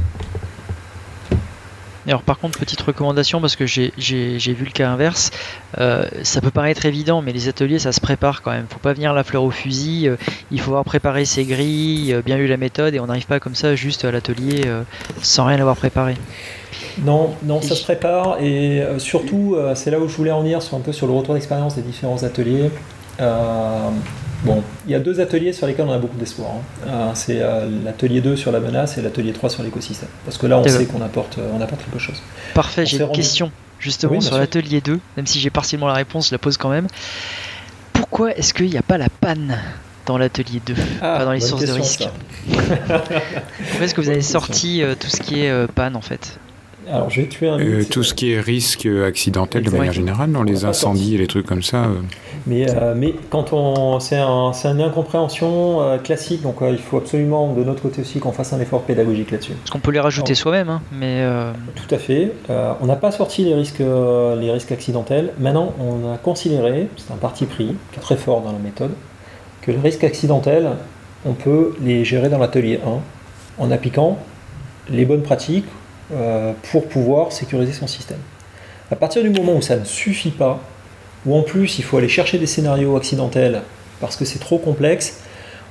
Alors par contre, petite recommandation, parce que j'ai vu le cas inverse, euh, ça peut paraître évident, mais les ateliers, ça se prépare quand même. faut pas venir la fleur au fusil, euh, il faut avoir préparé ses grilles, euh, bien lu la méthode, et on n'arrive pas comme ça juste à l'atelier sans rien avoir préparé. Non, non, ça se prépare, et surtout, c'est là où je voulais en venir, sur un peu sur le retour d'expérience des différents ateliers. Bon, il y a deux ateliers sur lesquels on a beaucoup d'espoir. Hein. Euh, c'est euh, l'atelier 2 sur la menace et l'atelier 3 sur l'écosystème. Parce que là, on sait qu'on apporte, euh, on apporte quelque chose. Parfait, j'ai une question justement sur l'atelier 2, même si j'ai partiellement la réponse, je la pose quand même. Pourquoi est-ce qu'il n'y a pas la panne dans l'atelier 2, ah, pas dans les sources de risque Pourquoi est-ce que vous avez sorti tout ce qui est panne en fait? Alors, je vais tuer un euh, Tout ce qui est risque accidentel de manière générale, dans les incendies et les trucs comme ça. Euh. Mais, euh, mais quand on, c'est un, une incompréhension classique, donc il faut absolument de notre côté aussi qu'on fasse un effort pédagogique là-dessus. Parce qu'on peut les rajouter soi-même, hein, mais. Tout à fait. on n'a pas sorti les risques, les risques accidentels. Maintenant, on a considéré, c'est un parti pris qui est très fort dans la méthode, que les risques accidentels, on peut les gérer dans l'atelier 1 en appliquant les bonnes pratiques euh, pour pouvoir sécuriser son système. À partir du moment où ça ne suffit pas, ou en plus il faut aller chercher des scénarios accidentels parce que c'est trop complexe,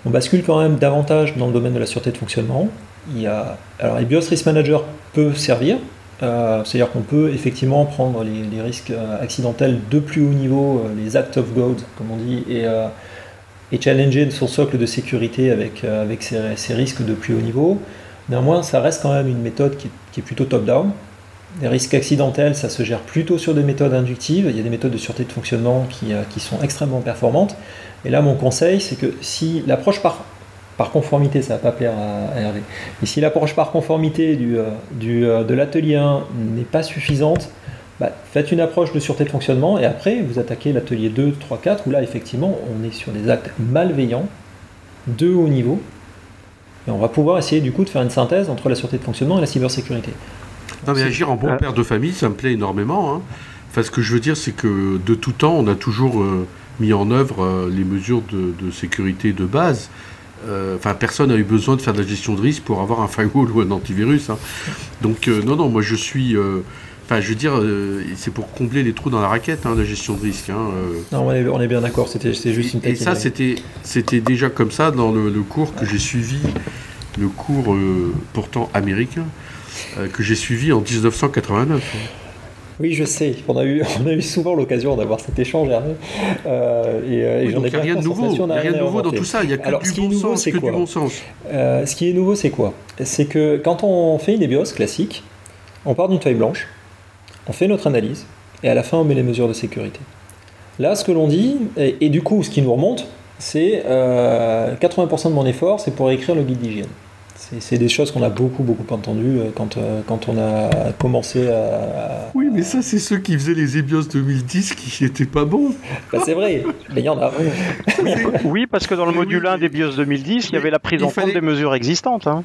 on bascule quand même davantage dans le domaine de la sûreté de fonctionnement. Il y a, alors, Risk Manager peuvent servir, euh, c'est-à-dire qu'on peut effectivement prendre les, risques euh, accidentels de plus haut niveau, les Act of God, comme on dit, et, challenger son socle de sécurité avec, avec ces, risques de plus haut niveau. Néanmoins, ça reste quand même une méthode qui, est plutôt top-down. Les risques accidentels, ça se gère plutôt sur des méthodes inductives. Il y a des méthodes de sûreté de fonctionnement qui, euh, sont extrêmement performantes. Et là, mon conseil, c'est que si l'approche par, par conformité, ça ne va pas plaire à, Hervé, mais si l'approche par conformité du, euh, euh, de l'atelier 1 n'est pas suffisante, bah, faites une approche de sûreté de fonctionnement et après vous attaquez l'atelier 2, 3, 4 où là effectivement on est sur des actes malveillants de haut niveau et on va pouvoir essayer du coup de faire une synthèse entre la sûreté de fonctionnement et la cybersécurité. Non mais agir en bon ah. père de famille, ça me plaît énormément. Hein. Enfin, ce que je veux dire, c'est que de tout temps, on a toujours euh, mis en œuvre euh, les mesures de, sécurité de base. Euh, enfin, personne n'a eu besoin de faire de la gestion de risque pour avoir un firewall ou un antivirus. Hein. Donc, non, non, moi je suis. Enfin, je veux dire, c'est pour combler les trous dans la raquette, hein, la gestion de risque. Non, on est, bien d'accord, c'était juste une Et, et ça, c'était déjà comme ça dans le, le cours que j'ai suivi, le cours pourtant américain, euh, que j'ai suivi en 1989. Oui, je sais. On a eu, on a eu souvent l'occasion d'avoir cet échange, Hervé. Euh, et, euh, il n'y a rien de nouveau. Il a rien de nouveau dans tout ça. Il n'y a que Alors, du, bon sens, que du bon sens. ce qui est nouveau, c'est quoi? C'est que quand on fait une EBIOS classique, on part d'une feuille blanche, on fait notre analyse, et à la fin, on met les mesures de sécurité. Là, ce que l'on dit, et, et, du coup, ce qui nous remonte, c'est 80% de mon effort, c'est pour écrire le guide d'hygiène. C'est des choses qu'on a beaucoup, beaucoup entendues euh, quand, euh, quand on a commencé à. Oui, mais ça, c'est ceux qui faisaient les EBIOS 2010 qui n'étaient pas bons. Bah, c'est vrai, mais il y en a. oui, parce que dans le module 1 des BIOS 2010, il y avait la prise en compte des mesures existantes. Hein.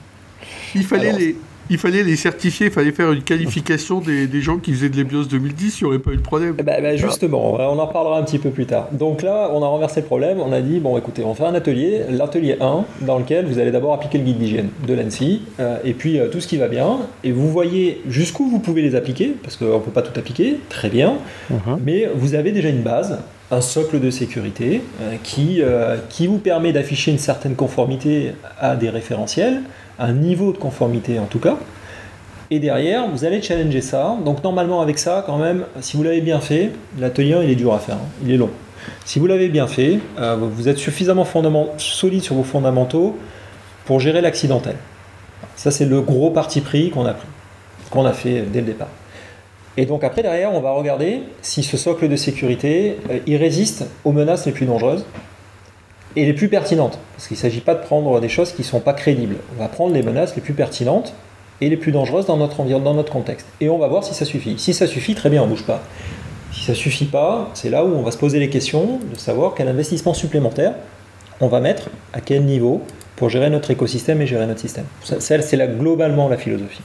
Il fallait les il fallait les certifier, il fallait faire une qualification des, gens qui faisaient de l'EBIOS 2010, il n'y aurait pas eu de problème. Bah, bah, justement, on en reparlera un petit peu plus tard. Donc là, on a renversé le problème, on a dit, bon écoutez, on fait un atelier, l'atelier 1, dans lequel vous allez d'abord appliquer le guide d'hygiène de l'ANSI, euh, et puis euh, tout ce qui va bien, et vous voyez jusqu'où vous pouvez les appliquer, parce qu'on ne peut pas tout appliquer, très bien, uh-huh. mais vous avez déjà une base, un socle de sécurité euh, qui, qui vous permet d'afficher une certaine conformité à des référentiels, un niveau de conformité en tout cas. Et derrière, vous allez challenger ça. Donc normalement avec ça, quand même, si vous l'avez bien fait, l'atelier il est dur à faire, hein. il est long. Si vous l'avez bien fait, euh, vous êtes suffisamment solide sur vos fondamentaux pour gérer l'accidentel. Ça c'est le gros parti pris qu'on a pris, qu'on a fait dès le départ. Et donc après derrière, on va regarder si ce socle de sécurité, euh, résiste aux menaces les plus dangereuses et les plus pertinentes. Parce qu'il ne s'agit pas de prendre des choses qui ne sont pas crédibles. On va prendre les menaces les plus pertinentes et les plus dangereuses dans notre dans notre contexte. Et on va voir si ça suffit. Si ça suffit, très bien, on ne bouge pas. Si ça ne suffit pas, c'est là où on va se poser les questions de savoir quel investissement supplémentaire on va mettre à quel niveau pour gérer notre écosystème et gérer notre système. C'est là globalement la philosophie.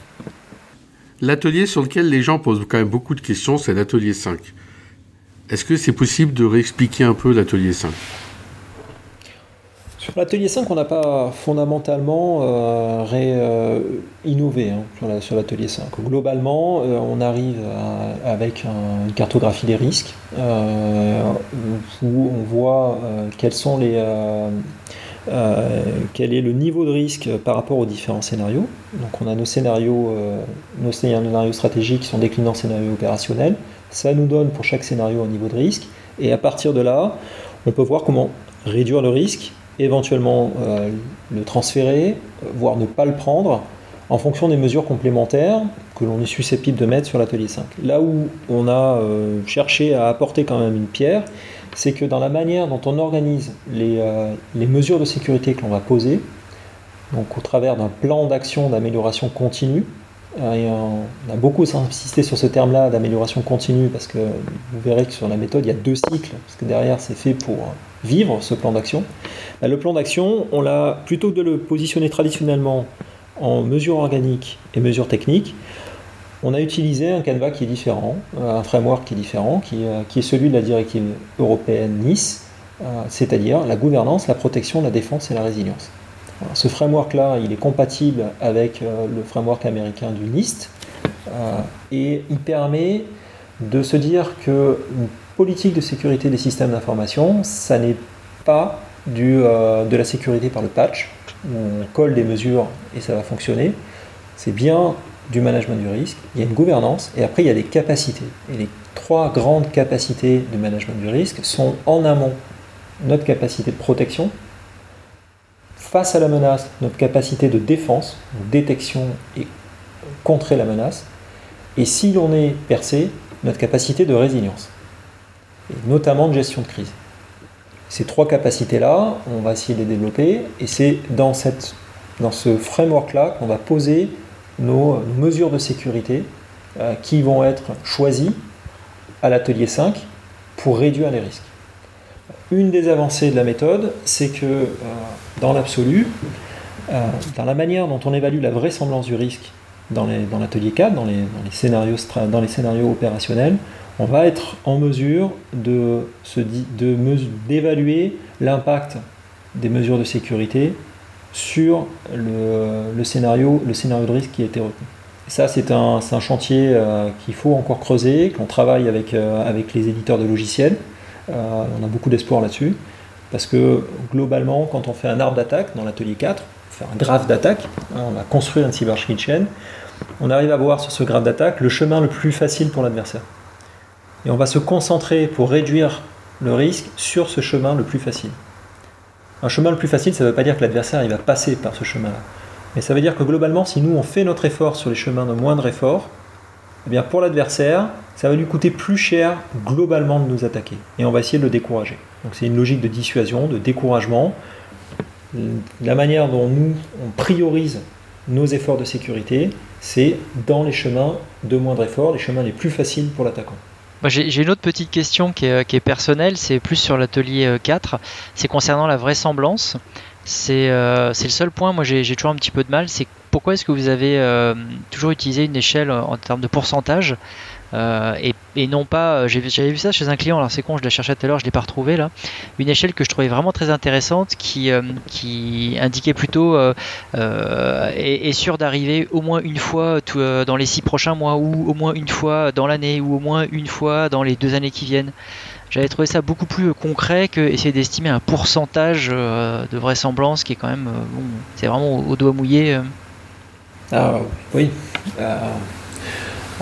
L'atelier sur lequel les gens posent quand même beaucoup de questions, c'est l'atelier 5. Est-ce que c'est possible de réexpliquer un peu l'atelier 5 Sur l'atelier 5, on n'a pas fondamentalement euh, euh, innové hein, sur l'atelier 5. Globalement, euh, on arrive avec une cartographie des risques où on voit quels sont les euh, quel est le niveau de risque par rapport aux différents scénarios. Donc on a nos scénarios, euh, nos scénarios stratégiques qui sont déclinés en scénarios opérationnels. Ça nous donne pour chaque scénario un niveau de risque. Et à partir de là, on peut voir comment réduire le risque, éventuellement euh, le transférer, voire ne pas le prendre, en fonction des mesures complémentaires que l'on est susceptible de mettre sur l'atelier 5. Là où on a cherché à apporter quand même une pierre, c'est que dans la manière dont on organise euh, les, mesures de sécurité que l'on va poser, donc au travers d'un plan d'action d'amélioration continue, euh, et on a beaucoup insisté sur ce terme-là d'amélioration continue parce que vous verrez que sur la méthode il y a deux cycles, parce que derrière c'est fait pour vivre ce plan d'action. Bah, le plan d'action, on l'a plutôt que de le positionner traditionnellement en mesures organiques et mesures techniques, on a utilisé un canevas qui est différent, euh, un framework qui est différent, qui, euh, est celui de la directive européenne Nice, euh, c'est-à-dire la gouvernance, la protection, la défense et la résilience. ce framework-là, il est compatible avec le framework américain du NIST et il permet de se dire que une politique de sécurité des systèmes d'information, ça n'est pas du, de la sécurité par le patch, on colle des mesures et ça va fonctionner. C'est bien du management du risque, il y a une gouvernance et après il y a des capacités. Et les trois grandes capacités du management du risque sont en amont notre capacité de protection, face à la menace, notre capacité de défense, détection et contrer la menace, et si l'on est percé, notre capacité de résilience, et notamment de gestion de crise. Ces trois capacités-là, on va essayer de les développer, et c'est dans, dans ce framework-là qu'on va poser nos mesures de sécurité euh, qui vont être choisies à l'atelier 5 pour réduire les risques. Une des avancées de la méthode, c'est que euh, dans l'absolu, euh, dans la manière dont on évalue la vraisemblance du risque dans l'atelier 4, dans les, scénarios, opérationnels, on va être en mesure d'évaluer l'impact des mesures de sécurité sur le, scénario, le scénario de risque qui a été retenu. ça, c'est un, chantier euh, qu'il faut encore creuser, qu'on travaille avec, euh, les éditeurs de logiciels. Euh, on a beaucoup d'espoir là-dessus, parce que globalement, quand on fait un arbre d'attaque dans l'atelier 4, on fait un graphe d'attaque, hein, on va construire une cyber chain, on arrive à voir sur ce graphe d'attaque le chemin le plus facile pour l'adversaire. Et on va se concentrer pour réduire le risque sur ce chemin le plus facile. Un chemin le plus facile, ça ne veut pas dire que l'adversaire va passer par ce chemin-là. Mais ça veut dire que globalement, si nous on fait notre effort sur les chemins de moindre effort, eh bien pour l'adversaire, ça va lui coûter plus cher globalement de nous attaquer. Et on va essayer de le décourager. Donc c'est une logique de dissuasion, de découragement. La manière dont nous on priorise nos efforts de sécurité, c'est dans les chemins de moindre effort, les chemins les plus faciles pour l'attaquant. J'ai une autre petite question qui est, personnelle, c'est plus sur l'atelier 4, euh, c'est concernant la vraisemblance. Euh, c'est le seul point, moi j'ai toujours un petit peu de mal, c'est pourquoi est-ce que vous avez euh, toujours utilisé une échelle en termes de pourcentage? Euh, et, non pas, euh, j'avais vu ça chez un client, alors c'est con, je la cherchais tout à l'heure, je ne l'ai pas retrouvé là. Une échelle que je trouvais vraiment très intéressante qui, euh, qui indiquait plutôt est, sûr d'arriver au moins une fois dans les six prochains mois, ou au moins une fois dans l'année, ou au moins une fois dans les deux années qui viennent. J'avais trouvé ça beaucoup plus concret que essayer d'estimer un pourcentage de vraisemblance qui est quand même, c'est vraiment au, doigt mouillé. Ah, oui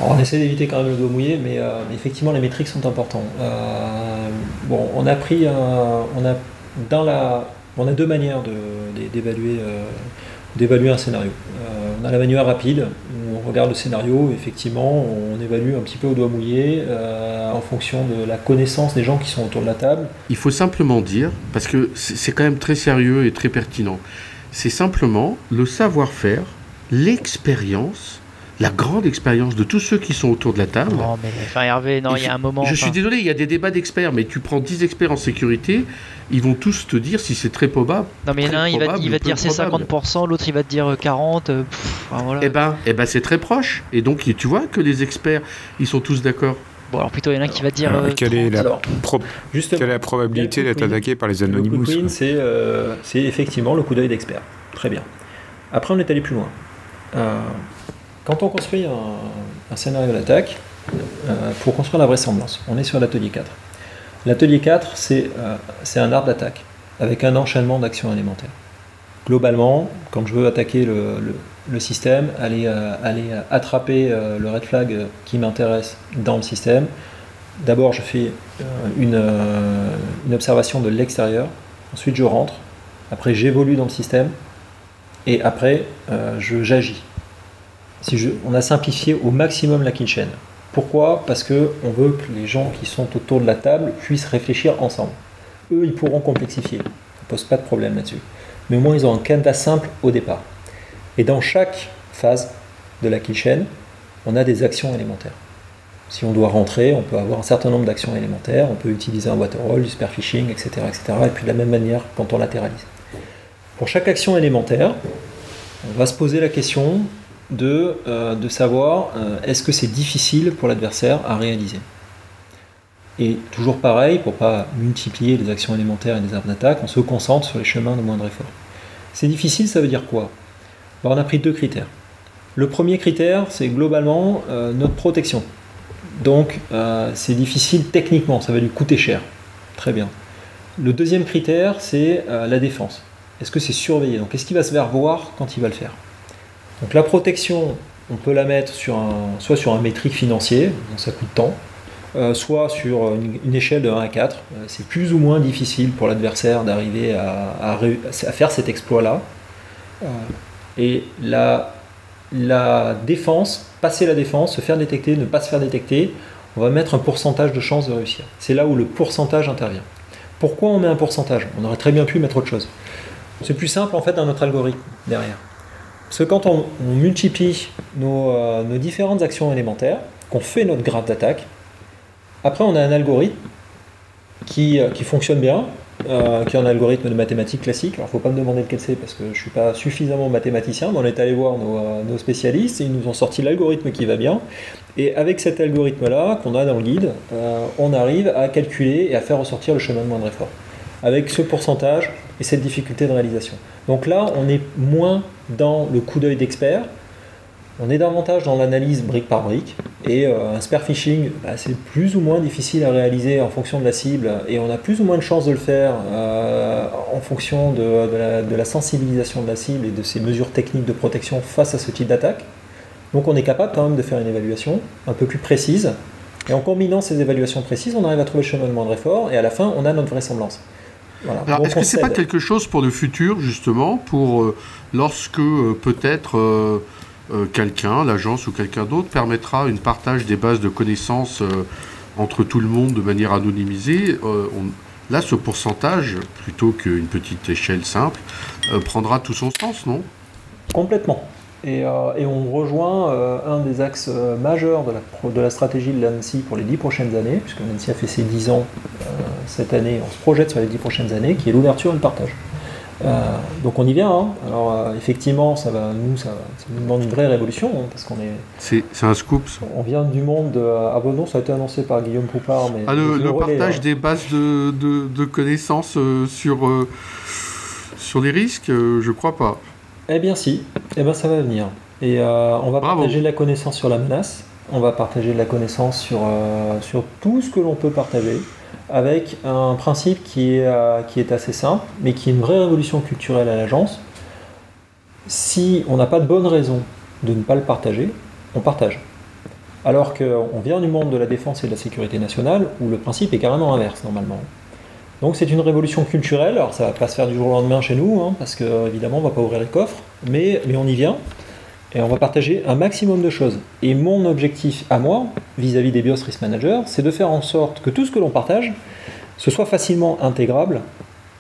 on essaie d'éviter quand même le doigt mouillé, mais euh, effectivement les métriques sont importantes. Euh, bon, on a pris, on a deux manières d'évaluer, euh, d'évaluer un scénario. on a la manière rapide où on regarde le scénario, effectivement, on évalue un petit peu au doigt mouillé en fonction de la connaissance des gens qui sont autour de la table. Il faut simplement dire, parce que c'est quand même très sérieux et très pertinent, c'est simplement le savoir-faire, l'expérience la grande expérience de tous ceux qui sont autour de la table. Non, mais enfin, Hervé, non, il y a un moment. Je suis désolé, il y a des débats d'experts, mais tu prends 10 experts en sécurité, ils vont tous te dire si c'est très probable. Non, mais il y en a un, il va, il va te dire c'est 50%, l'autre il va te dire 40%. Euh, voilà. Eh ben, eh ben c'est très proche. Et donc, tu vois que les experts, ils sont tous d'accord. Bon, alors plutôt, il y en a un qui va dire. Euh, quelle, est la quelle est la probabilité d'être attaqué par les Anonymous euh, C'est effectivement le coup d'œil d'expert. Très bien. Après, on est allé plus loin. Quand on construit un, scénario d'attaque, pour construire la vraisemblance, on est sur l'atelier 4. L'atelier 4, euh, c'est un arbre d'attaque, avec un enchaînement d'actions élémentaires. Globalement, quand je veux attaquer le, système, aller, euh, aller attraper euh, le red flag qui m'intéresse dans le système, d'abord je fais une, une, observation de l'extérieur, ensuite je rentre, après j'évolue dans le système, et après j'agis. On a simplifié au maximum la kill chain. Pourquoi? Parce que on veut que les gens qui sont autour de la table puissent réfléchir ensemble. Eux, ils pourront complexifier. Ça ne pose pas de problème là-dessus. Mais au moins, ils ont un canevas simple au départ. Et dans chaque phase de la kill chain, on a des actions élémentaires. Si on doit rentrer, on peut avoir un certain nombre d'actions élémentaires, on peut utiliser un waterroll, du spear phishing, etc., etc. Et puis de la même manière quand on latéralise. Pour chaque action élémentaire, on va se poser la question de, euh, de savoir euh, est-ce que c'est difficile pour l'adversaire à réaliser. Et toujours pareil, pour pas multiplier les actions élémentaires et les armes d'attaque, on se concentre sur les chemins de moindre effort. C'est difficile, ça veut dire quoi? On a pris deux critères. Le premier critère, c'est globalement euh, notre protection. Donc, c'est difficile techniquement, ça va lui coûter cher. Très bien. Le deuxième critère, c'est la défense. Est-ce que c'est surveillé? Donc, est-ce qu'il va se faire voir quand il va le faire? Donc la protection, on peut la mettre sur un, soit sur un métrique financier, ça coûte temps, euh, soit sur une, échelle de 1 à 4. Euh, c'est plus ou moins difficile pour l'adversaire d'arriver à, faire cet exploit-là. Euh, et la, la défense, passer la défense, se faire détecter, ne pas se faire détecter, on va mettre un pourcentage de chance de réussir. C'est là où le pourcentage intervient. Pourquoi on met un pourcentage? On aurait très bien pu mettre autre chose. C'est plus simple en fait dans notre algorithme derrière. Parce que quand on, multiplie euh, nos, différentes actions élémentaires, qu'on fait notre graphe d'attaque, après on a un algorithme qui, euh, fonctionne bien, euh, qui est un algorithme de mathématiques classique. Alors il ne faut pas me demander lequel c'est parce que je ne suis pas suffisamment mathématicien, mais on est allé voir nos, spécialistes et ils nous ont sorti l'algorithme qui va bien. Et avec cet algorithme-là qu'on a dans le guide, on arrive à calculer et à faire ressortir le chemin de moindre effort. Avec ce pourcentage et cette difficulté de réalisation. Donc là, on est moins dans le coup d'œil d'expert, on est davantage dans l'analyse brique par brique. Et euh, un spear phishing, bah, c'est plus ou moins difficile à réaliser en fonction de la cible, et on a plus ou moins de chances de le faire euh, en fonction de, la, sensibilisation de la cible et de ses mesures techniques de protection face à ce type d'attaque. Donc on est capable quand même de faire une évaluation un peu plus précise. Et en combinant ces évaluations précises, on arrive à trouver le chemin de moindre effort, et à la fin, on a notre vraisemblance. Alors, est-ce que c'est pas quelque chose pour le futur, justement, pour euh, lorsque euh, peut-être euh, quelqu'un, l'agence ou quelqu'un d'autre, permettra un partage des bases de connaissances entre tout le monde de manière anonymisée Là, ce pourcentage, plutôt qu'une petite échelle simple, prendra tout son sens, non? Complètement. Euh, et, on rejoint euh, un des axes euh, majeurs de la, de la stratégie de l'ANSI pour les 10 prochaines années, puisque l'ANSI a fait ses 10 ans cette année, on se projette sur les 10 prochaines années, qui est l'ouverture et le partage. donc on y vient. Hein. Alors effectivement, ça va nous, ça, nous demande une vraie révolution hein, parce qu'on est. C'est un scoop. On vient du monde. De, ah bon non, ça a été annoncé par Guillaume Poupard, mais. Ah, le, partage hein. des bases de, de, connaissances sur sur les risques, je crois pas. Eh bien si, eh bien ça va venir. Et euh, on va partager de la connaissance sur la menace, on va partager de la connaissance sur, euh, sur tout ce que l'on peut partager, avec un principe qui est, euh, qui est assez simple, mais qui est une vraie révolution culturelle à l'agence. Si on n'a pas de bonne raison de ne pas le partager, on partage. Alors qu'on vient du monde de la défense et de la sécurité nationale, où le principe est carrément inverse normalement. Donc c'est une révolution culturelle, alors ça va pas se faire du jour au lendemain chez nous, hein, parce que évidemment on va pas ouvrir les coffres, mais, mais on y vient, et on va partager un maximum de choses. Et mon objectif à moi, vis-à-vis des BIOS Risk Managers, c'est de faire en sorte que tout ce que l'on partage, ce soit facilement intégrable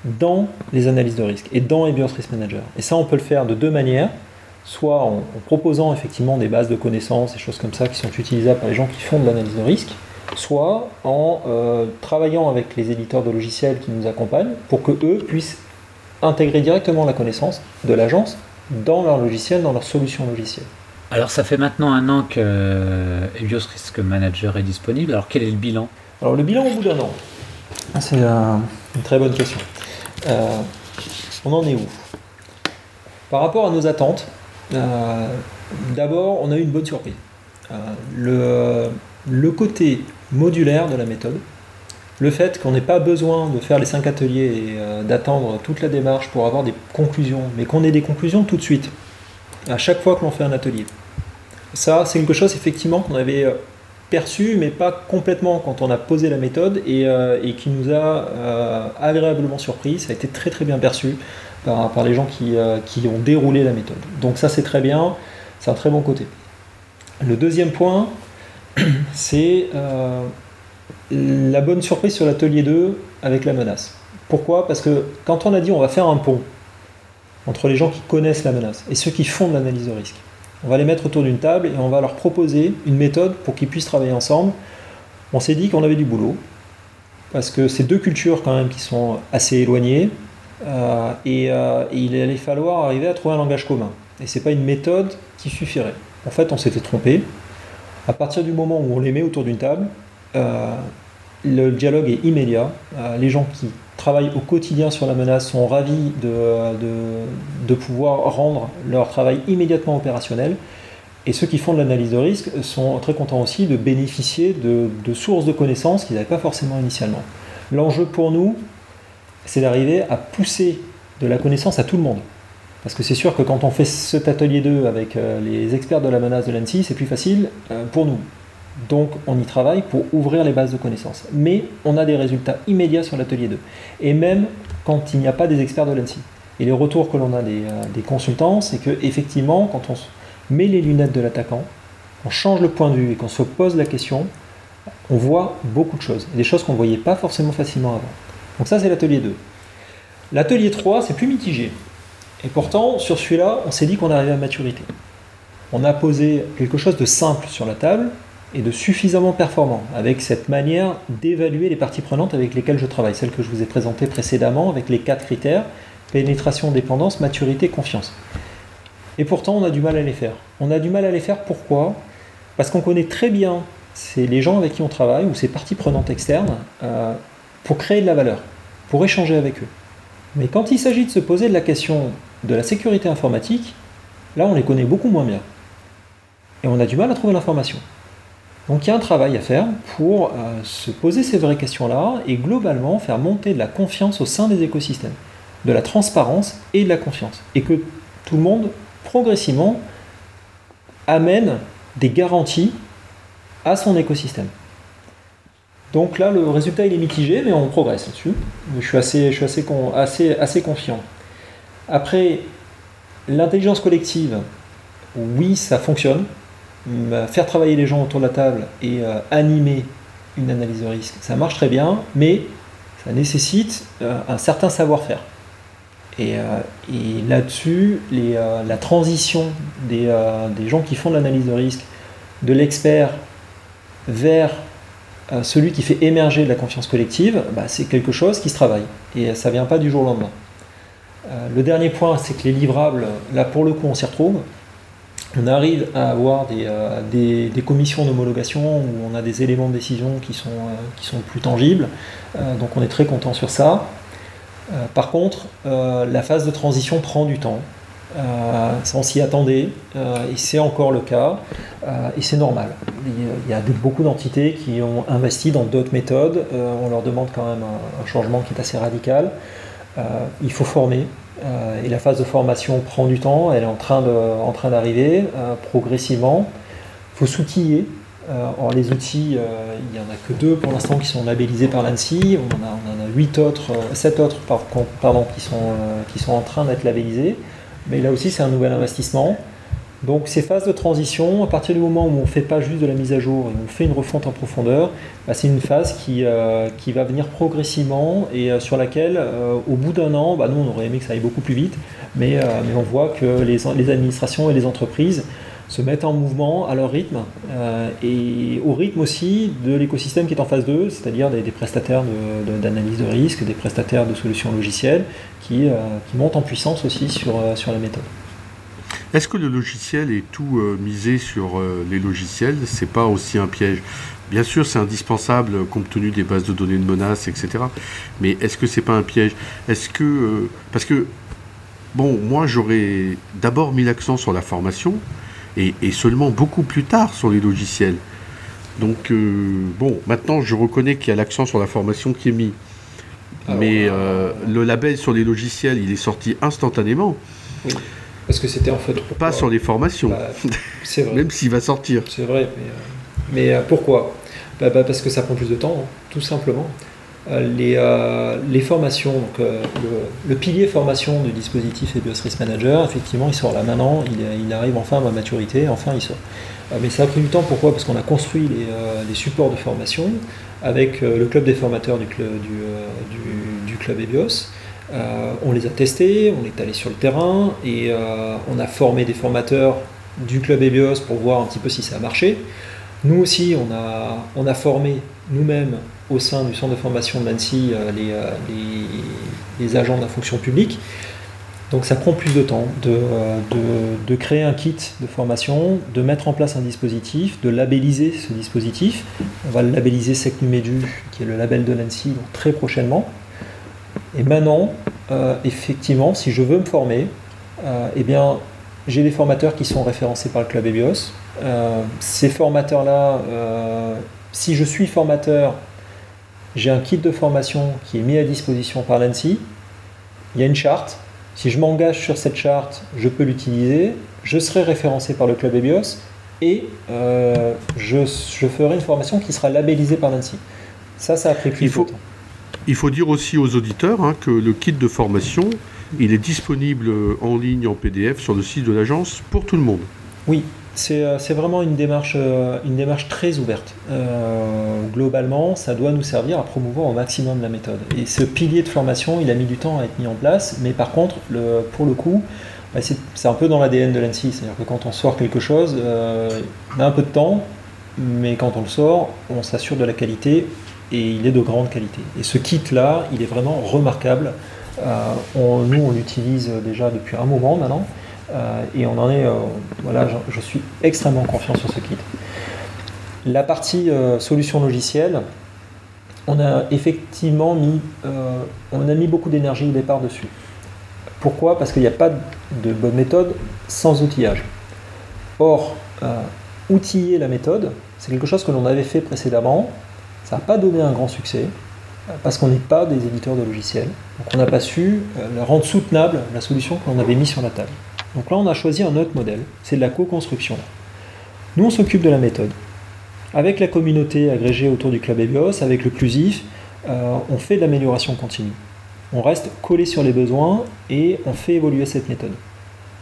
dans les analyses de risque et dans les BIOS Risk Managers. Et ça on peut le faire de deux manières. soit en, proposant effectivement des bases de connaissances, des choses comme ça qui sont utilisables par les gens qui font de l'analyse de risque, soit en euh, travaillant avec les éditeurs de logiciels qui nous accompagnent pour que eux puissent intégrer directement la connaissance de l'agence dans leur logiciel, dans leur solution logicielle. Alors ça fait maintenant un an que euh, EBIOS Risk Manager est disponible. Alors quel est le bilan? Alors le bilan au bout d'un an, c'est euh, une très bonne question. on en est où? Par rapport à nos attentes, euh, d'abord, on a eu une bonne surprise. Euh, le, côté modulaire de la méthode, le fait qu'on n'ait pas besoin de faire les cinq ateliers et euh, d'attendre toute la démarche pour avoir des conclusions, mais qu'on ait des conclusions tout de suite, à chaque fois que l'on fait un atelier. Ça, c'est quelque chose effectivement qu'on avait perçu, mais pas complètement quand on a posé la méthode et, qui nous a agréablement surpris. Ça a été très très bien perçu par, les gens euh, qui, ont déroulé la méthode. Donc ça c'est très bien, c'est un très bon côté. Le deuxième point, c'est euh, la bonne surprise sur l'atelier 2 avec la menace. Pourquoi? Parce que quand on a dit on va faire un pont entre les gens qui connaissent la menace et ceux qui font de l'analyse de risque, on va les mettre autour d'une table et on va leur proposer une méthode pour qu'ils puissent travailler ensemble. On s'est dit qu'on avait du boulot, parce que c'est deux cultures quand même qui sont assez éloignées, euh, euh, et, il allait falloir arriver à trouver un langage commun. Et c'est pas une méthode qui suffirait. En fait, on s'était trompé. À partir du moment où on les met autour d'une table, euh, le dialogue est immédiat. les gens qui travaillent au quotidien sur la menace sont ravis de, de, pouvoir rendre leur travail immédiatement opérationnel. Et ceux qui font de l'analyse de risque sont très contents aussi de bénéficier de, de sources de connaissances qu'ils n'avaient pas forcément initialement. L'enjeu pour nous, c'est d'arriver à pousser de la connaissance à tout le monde. Parce que c'est sûr que quand on fait cet atelier 2 avec euh, les experts de la menace de l'ANSI, c'est plus facile euh, pour nous. Donc on y travaille pour ouvrir les bases de connaissances. Mais on a des résultats immédiats sur l'atelier 2. Et même quand il n'y a pas des experts de l'ANSI. Et les retours que l'on a des, euh, consultants, c'est que effectivement, quand on met les lunettes de l'attaquant, on change le point de vue et qu'on se pose la question, on voit beaucoup de choses. Des choses qu'on ne voyait pas forcément facilement avant. Donc ça, c'est l'atelier 2. L'atelier 3, c'est plus mitigé. Et pourtant, sur celui-là, on s'est dit qu'on arrivait à maturité. On a posé quelque chose de simple sur la table et de suffisamment performant, avec cette manière d'évaluer les parties prenantes avec lesquelles je travaille, celle que je vous ai présentée précédemment, avec les quatre critères, pénétration, dépendance, maturité, confiance. Et pourtant, on a du mal à les faire. On a du mal à les faire pourquoi? Parce qu'on connaît très bien les gens avec qui on travaille ou ces parties prenantes externes. Euh, pour créer de la valeur, pour échanger avec eux. Mais quand il s'agit de se poser de la question de la sécurité informatique, là on les connaît beaucoup moins bien. Et on a du mal à trouver l'information. Donc il y a un travail à faire pour euh, se poser ces vraies questions-là et globalement faire monter de la confiance au sein des écosystèmes, de la transparence et de la confiance. Et que tout le monde, progressivement, amène des garanties à son écosystème. Donc là, le résultat il est mitigé, mais on progresse là-dessus. Je suis assez, confiant. Après, l'intelligence collective, oui, ça fonctionne. Faire travailler les gens autour de la table et euh, animer une analyse de risque, ça marche très bien, mais ça nécessite euh, un certain savoir-faire. Et, euh, là-dessus, la transition des, des gens qui font de l'analyse de risque, de l'expert vers euh, celui qui fait émerger de la confiance collective, bah, c'est quelque chose qui se travaille. Et ça ne vient pas du jour au lendemain. Euh, le dernier point, c'est que les livrables, là pour le coup, on s'y retrouve. On arrive à avoir des, euh, commissions d'homologation où on a des éléments de décision qui sont, qui sont plus tangibles. donc on est très content sur ça. par contre, la phase de transition prend du temps. Euh, on s'y attendait, euh, et c'est encore le cas, euh, et c'est normal. Il y a beaucoup d'entités qui ont investi dans d'autres méthodes, on leur demande quand même un, changement qui est assez radical. il faut former, et la phase de formation prend du temps, elle est en train, d'arriver progressivement. Il faut s'outiller. les outils, il n'y en a que deux pour l'instant qui sont labellisés par l'ANSI. On en a, huit autres, sept autres pardon, qui, sont, qui sont en train d'être labellisés. Mais là aussi, c'est un nouvel investissement. Donc ces phases de transition, à partir du moment où on ne fait pas juste de la mise à jour et on fait une refonte en profondeur, bah, c'est une phase qui, euh, qui, va venir progressivement et euh, sur laquelle, euh, au bout d'un an, bah, nous on aurait aimé que ça aille beaucoup plus vite, mais, on voit que les, administrations et les entreprises se mettent en mouvement à leur rythme et au rythme aussi de l'écosystème qui est en phase 2, c'est-à-dire des, prestataires d'analyse de, de, risque, des prestataires de solutions logicielles qui, qui montent en puissance aussi sur, sur la méthode. Est-ce que le logiciel est tout euh, misé sur euh, les logiciels? C'est pas aussi un piège Bien sûr, c'est indispensable compte tenu des bases de données de menaces, etc. Mais est-ce que c'est pas un piège? Est-ce que euh, parce que bon, moi j'aurais d'abord mis l'accent sur la formation et, seulement beaucoup plus tard sur les logiciels. Donc bon, maintenant je reconnais qu'il y a l'accent sur la formation qui est mis. mais le label sur les logiciels, il est sorti instantanément. Oui. Parce que c'était en fait. Pas sur les formations. Bah, c'est vrai. Même s'il va sortir. C'est vrai, mais, euh, euh, pourquoi? Bah, bah, Parce que ça prend plus de temps, hein, tout simplement. Euh, les, les, formations, donc, le, pilier formation du dispositif EBIOS Risk Manager, effectivement, il sort là maintenant, il, arrive enfin à ma maturité, enfin il sort. mais ça a pris du temps, pourquoi? Parce qu'on a construit les, supports de formation avec le club des formateurs du, club, du, club EBIOS. Euh, on les a testés, on est allé sur le terrain et euh, on a formé des formateurs du club EBIOS pour voir un petit peu si ça a marché. Nous aussi, on a formé nous-mêmes au sein du centre de formation de Nancy euh, les, agents de la fonction publique. Donc ça prend plus de temps de, de, créer un kit de formation, de mettre en place un dispositif, de labelliser ce dispositif. On va le labelliser SecNuMedu, qui est le label de Nancy, très prochainement. Et maintenant, euh, effectivement, si je veux me former, euh, eh bien, j'ai des formateurs qui sont référencés par le club EBIOS. Euh, ces formateurs-là, si je suis formateur, j'ai un kit de formation qui est mis à disposition par l'ANSI. Il y a une charte. Si je m'engage sur cette charte, je peux l'utiliser. Je serai référencé par le club EBIOS et je, ferai une formation qui sera labellisée par l'ANSI. Ça, ça a pris plus de temps. Il faut dire aussi aux auditeurs hein, que le kit de formation, il est disponible en ligne en PDF sur le site de l'agence pour tout le monde. Oui, c'est euh, vraiment une démarche, euh, une démarche très ouverte. Euh, globalement, ça doit nous servir à promouvoir au maximum la méthode. Et ce pilier de formation, il a mis du temps à être mis en place, mais par contre, pour le coup, bah, c'est un peu dans l'ADN de l'ANSI. C'est-à-dire que quand on sort quelque chose, on a un peu de temps, mais quand on le sort, on s'assure de la qualité et il est de grande qualité. Et ce kit-là, il est vraiment remarquable. Euh, nous, on l'utilise déjà depuis un moment maintenant, et on en est, euh, voilà, je, suis extrêmement confiant sur ce kit. La partie solution logicielle, on a effectivement mis, on a mis beaucoup d'énergie au départ dessus. Pourquoi? Parce qu'il n'y a pas de bonne méthode sans outillage. Or, outiller la méthode, c'est quelque chose que l'on avait fait précédemment, ça n'a pas donné un grand succès parce qu'on n'est pas des éditeurs de logiciels. Donc on n'a pas su euh, rendre soutenable la solution qu'on avait mise sur la table. Donc là, on a choisi un autre modèle, c'est de la co-construction. Nous, on s'occupe de la méthode. Avec la communauté agrégée autour du club EBIOS, avec le Clusif, euh, on fait de l'amélioration continue. On reste collé sur les besoins et on fait évoluer cette méthode.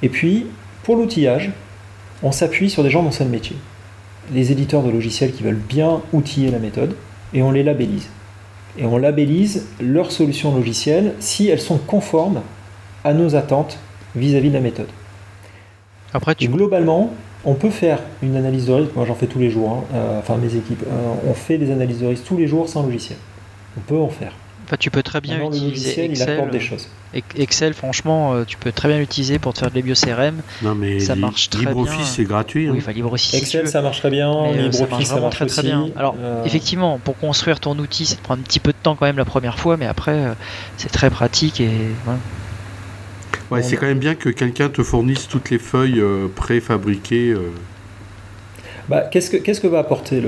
Et puis, pour l'outillage, on s'appuie sur des gens dans ce métier. Les éditeurs de logiciels qui veulent bien outiller la méthode, et on les labellise. Et on labellise leurs solutions logicielles si elles sont conformes à nos attentes vis-à-vis de la méthode. Après, tu... globalement, on peut faire une analyse de risque, moi j'en fais tous les jours, hein, euh, enfin mes équipes, euh, on fait des analyses de risque tous les jours sans logiciel. On peut en faire tu peux très bien utiliser Excel. des choses. Excel, franchement, euh, tu peux très bien l'utiliser pour te faire de l'EBIOS-CRM. Non, mais ça marche très LibreOffice, bien. c'est gratuit. Hein. LibreOffice, Excel, ça marche très bien. Euh, LibreOffice, ça, marche très, très bien. Alors, euh, effectivement, pour construire ton outil, ça prend un petit peu de temps quand même la première fois, mais après, c'est très pratique et C'est quand même bien que quelqu'un te fournisse toutes les feuilles préfabriquées. Bah, qu'est-ce, que, va apporter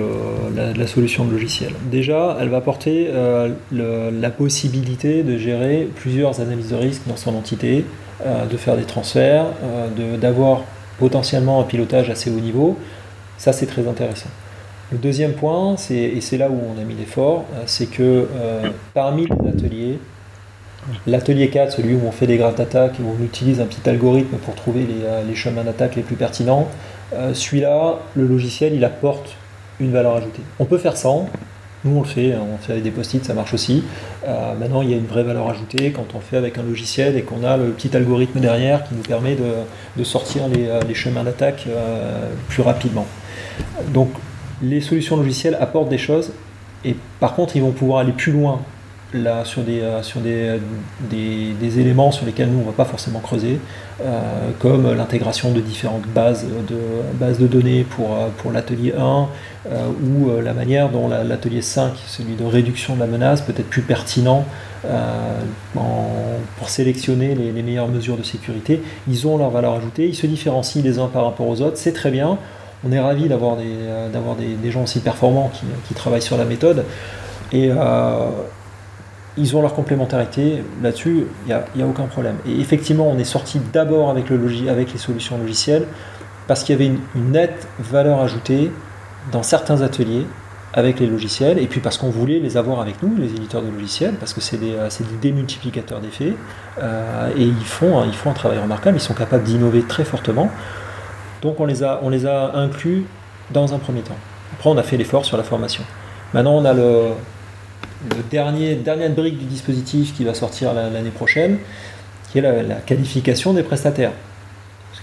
la, solution de logiciel? Déjà, elle va apporter euh, la possibilité de gérer plusieurs analyses de risque dans son entité, euh, de faire des transferts, euh, d'avoir potentiellement un pilotage assez haut niveau. Ça, c'est très intéressant. Le deuxième point, et c'est là où on a mis l'effort, c'est que parmi les ateliers, L'atelier 4, celui où on fait des graphs d'attaque et où on utilise un petit algorithme pour trouver les, les chemins d'attaque les plus pertinents, celui-là, le logiciel, il apporte une valeur ajoutée. On peut faire sans, nous, on le fait, hein, on fait avec des post-it, ça marche aussi. Euh, maintenant, il y a une vraie valeur ajoutée quand on fait avec un logiciel et qu'on a le petit algorithme derrière qui nous permet de, sortir les, euh, chemins d'attaque euh, plus rapidement. Donc, les solutions logicielles apportent des choses et par contre, ils vont pouvoir aller plus loin là, sur, des, sur des, des, éléments sur lesquels nous, on ne va pas forcément creuser, comme l'intégration de différentes bases de, bases de données pour, pour l'atelier 1, euh, ou euh, la manière dont l'atelier 5, celui de réduction de la menace, peut être plus pertinent euh, pour sélectionner les, meilleures mesures de sécurité. Ils ont leur valeur ajoutée, ils se différencient les uns par rapport aux autres, c'est très bien. On est ravi d'avoir des, des, gens aussi performants qui, travaillent sur la méthode. Et ils ont leur complémentarité. Là-dessus, il n'y a, aucun problème. Et effectivement, on est sorti d'abord avec, le avec les solutions logicielles parce qu'il y avait une, nette valeur ajoutée dans certains ateliers avec les logiciels, et puis parce qu'on voulait les avoir avec nous, les éditeurs de logiciels, parce que c'est des, euh, des, démultiplicateurs d'effets, euh, et ils font, ils font un travail remarquable, ils sont capables d'innover très fortement. Donc on les, a, on les a inclus dans un premier temps. Après on a fait l'effort sur la formation. Maintenant on a le, le dernier, dernière brique du dispositif qui va sortir l'année prochaine, qui est la qualification des prestataires.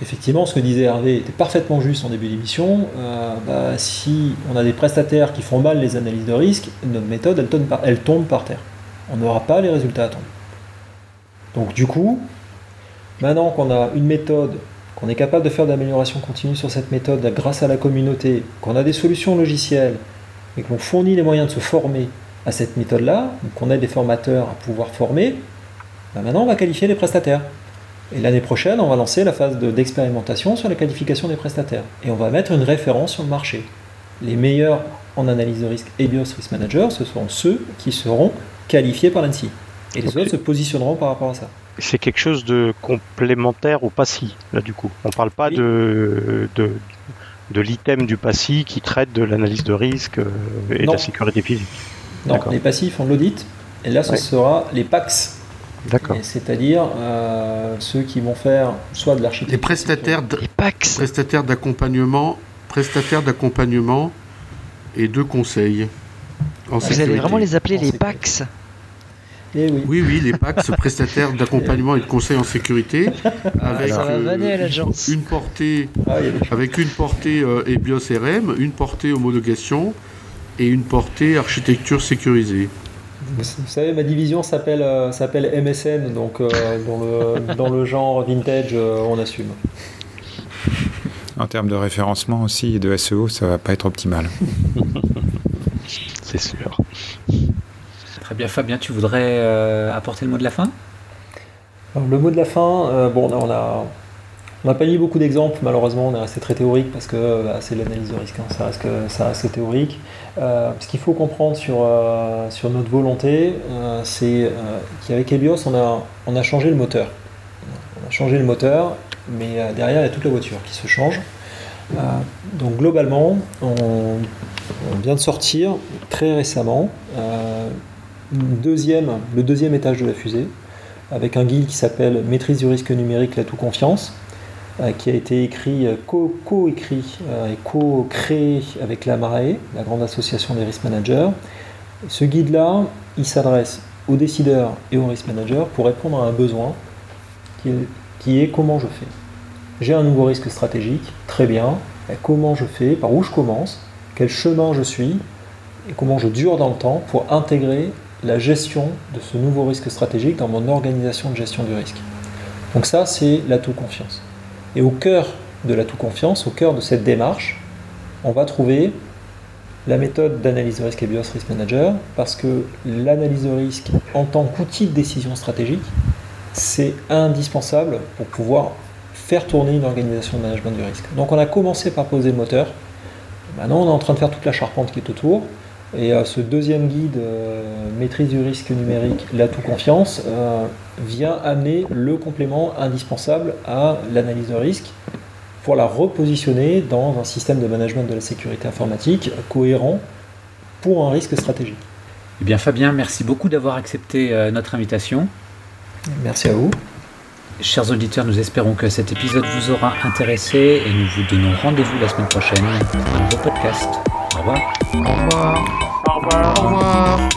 Effectivement, ce que disait Hervé était parfaitement juste en début d'émission. Euh, bah, si on a des prestataires qui font mal les analyses de risque, notre méthode, elle tombe par, elle tombe par terre. On n'aura pas les résultats attendus. Donc du coup, maintenant qu'on a une méthode, qu'on est capable de faire d'amélioration continue sur cette méthode grâce à la communauté, qu'on a des solutions logicielles et qu'on fournit les moyens de se former à cette méthode-là, qu'on ait des formateurs à pouvoir former, bah, maintenant on va qualifier les prestataires. Et l'année prochaine, on va lancer la phase d'expérimentation sur la qualification des prestataires. Et on va mettre une référence sur le marché. Les meilleurs en analyse de risque et BIOS Risk Manager, ce seront ceux qui seront qualifiés par l'ANSI. Et les autres se positionneront par rapport à ça. C'est quelque chose de complémentaire au PASSI, là du coup? On ne parle pas de, de, de l'item du PASSI qui traite de l'analyse de risque euh, et de la sécurité physique. Non, les PASSI font de l'audit. Et là, ce sera les PAX D'accord. C'est-à-dire euh, ceux qui vont faire soit de l'architecture. Les prestataires, prestataires d'accompagnement, prestataires d'accompagnement et de conseil. Vous allez vraiment les appeler les PAX eh oui. oui. oui, les PAX, prestataires d'accompagnement et de conseil en sécurité, avec euh, une, portée, ah, avec une portée euh, EBIOS RM, une portée homologation et une portée architecture sécurisée. Vous savez, ma division s'appelle euh, MSN, donc euh, dans, le, dans, le, genre vintage, euh, on assume. En termes de référencement aussi et de SEO, ça va pas être optimal. C'est sûr. Très bien, Fabien, tu voudrais apporter le mot de la fin? Le mot de la fin, bon, on a, on n'a pas mis beaucoup d'exemples, malheureusement, on est resté très théorique parce que bah, c'est l'analyse de risque, hein. ça, reste théorique. Euh, ce qu'il faut comprendre sur, euh, notre volonté, euh, c'est qu'avec Helios, on a, on changé le moteur. On a changé le moteur, mais derrière, il y a toute la voiture qui se change. donc globalement, on, vient de sortir très récemment le deuxième étage de la fusée, avec un guide qui s'appelle Maîtrise du risque numérique, la tout confiance, qui a été écrit, euh, co-écrit euh, et co-créé avec la MARAE, la grande association des risk managers. Ce guide-là, il s'adresse aux décideurs et aux risk managers pour répondre à un besoin qui est, comment je fais. J'ai un nouveau risque stratégique, très bien. comment je fais, par où je commence, quel chemin je suis et comment je dure dans le temps pour intégrer la gestion de ce nouveau risque stratégique dans mon organisation de gestion du risque. Donc ça, c'est l'atout confiance. Et au cœur de la tout-confiance, au cœur de cette démarche, on va trouver la méthode d'analyse de risque et BIOS Risk Manager, parce que l'analyse de risque en tant qu'outil de décision stratégique, c'est indispensable pour pouvoir faire tourner une organisation de management du risque. Donc on a commencé par poser le moteur, maintenant on est en train de faire toute la charpente qui est autour, et euh, ce deuxième guide, euh, maîtrise du risque numérique, la tout confiance, euh, vient amener le complément indispensable à l'analyse de risque pour la repositionner dans un système de management de la sécurité informatique cohérent pour un risque stratégique. Eh bien Fabien, merci beaucoup d'avoir accepté notre invitation. Merci à vous. Chers auditeurs, nous espérons que cet épisode vous aura intéressé et nous vous donnons rendez-vous la semaine prochaine pour un nouveau podcast. Au revoir. Au revoir. Au revoir.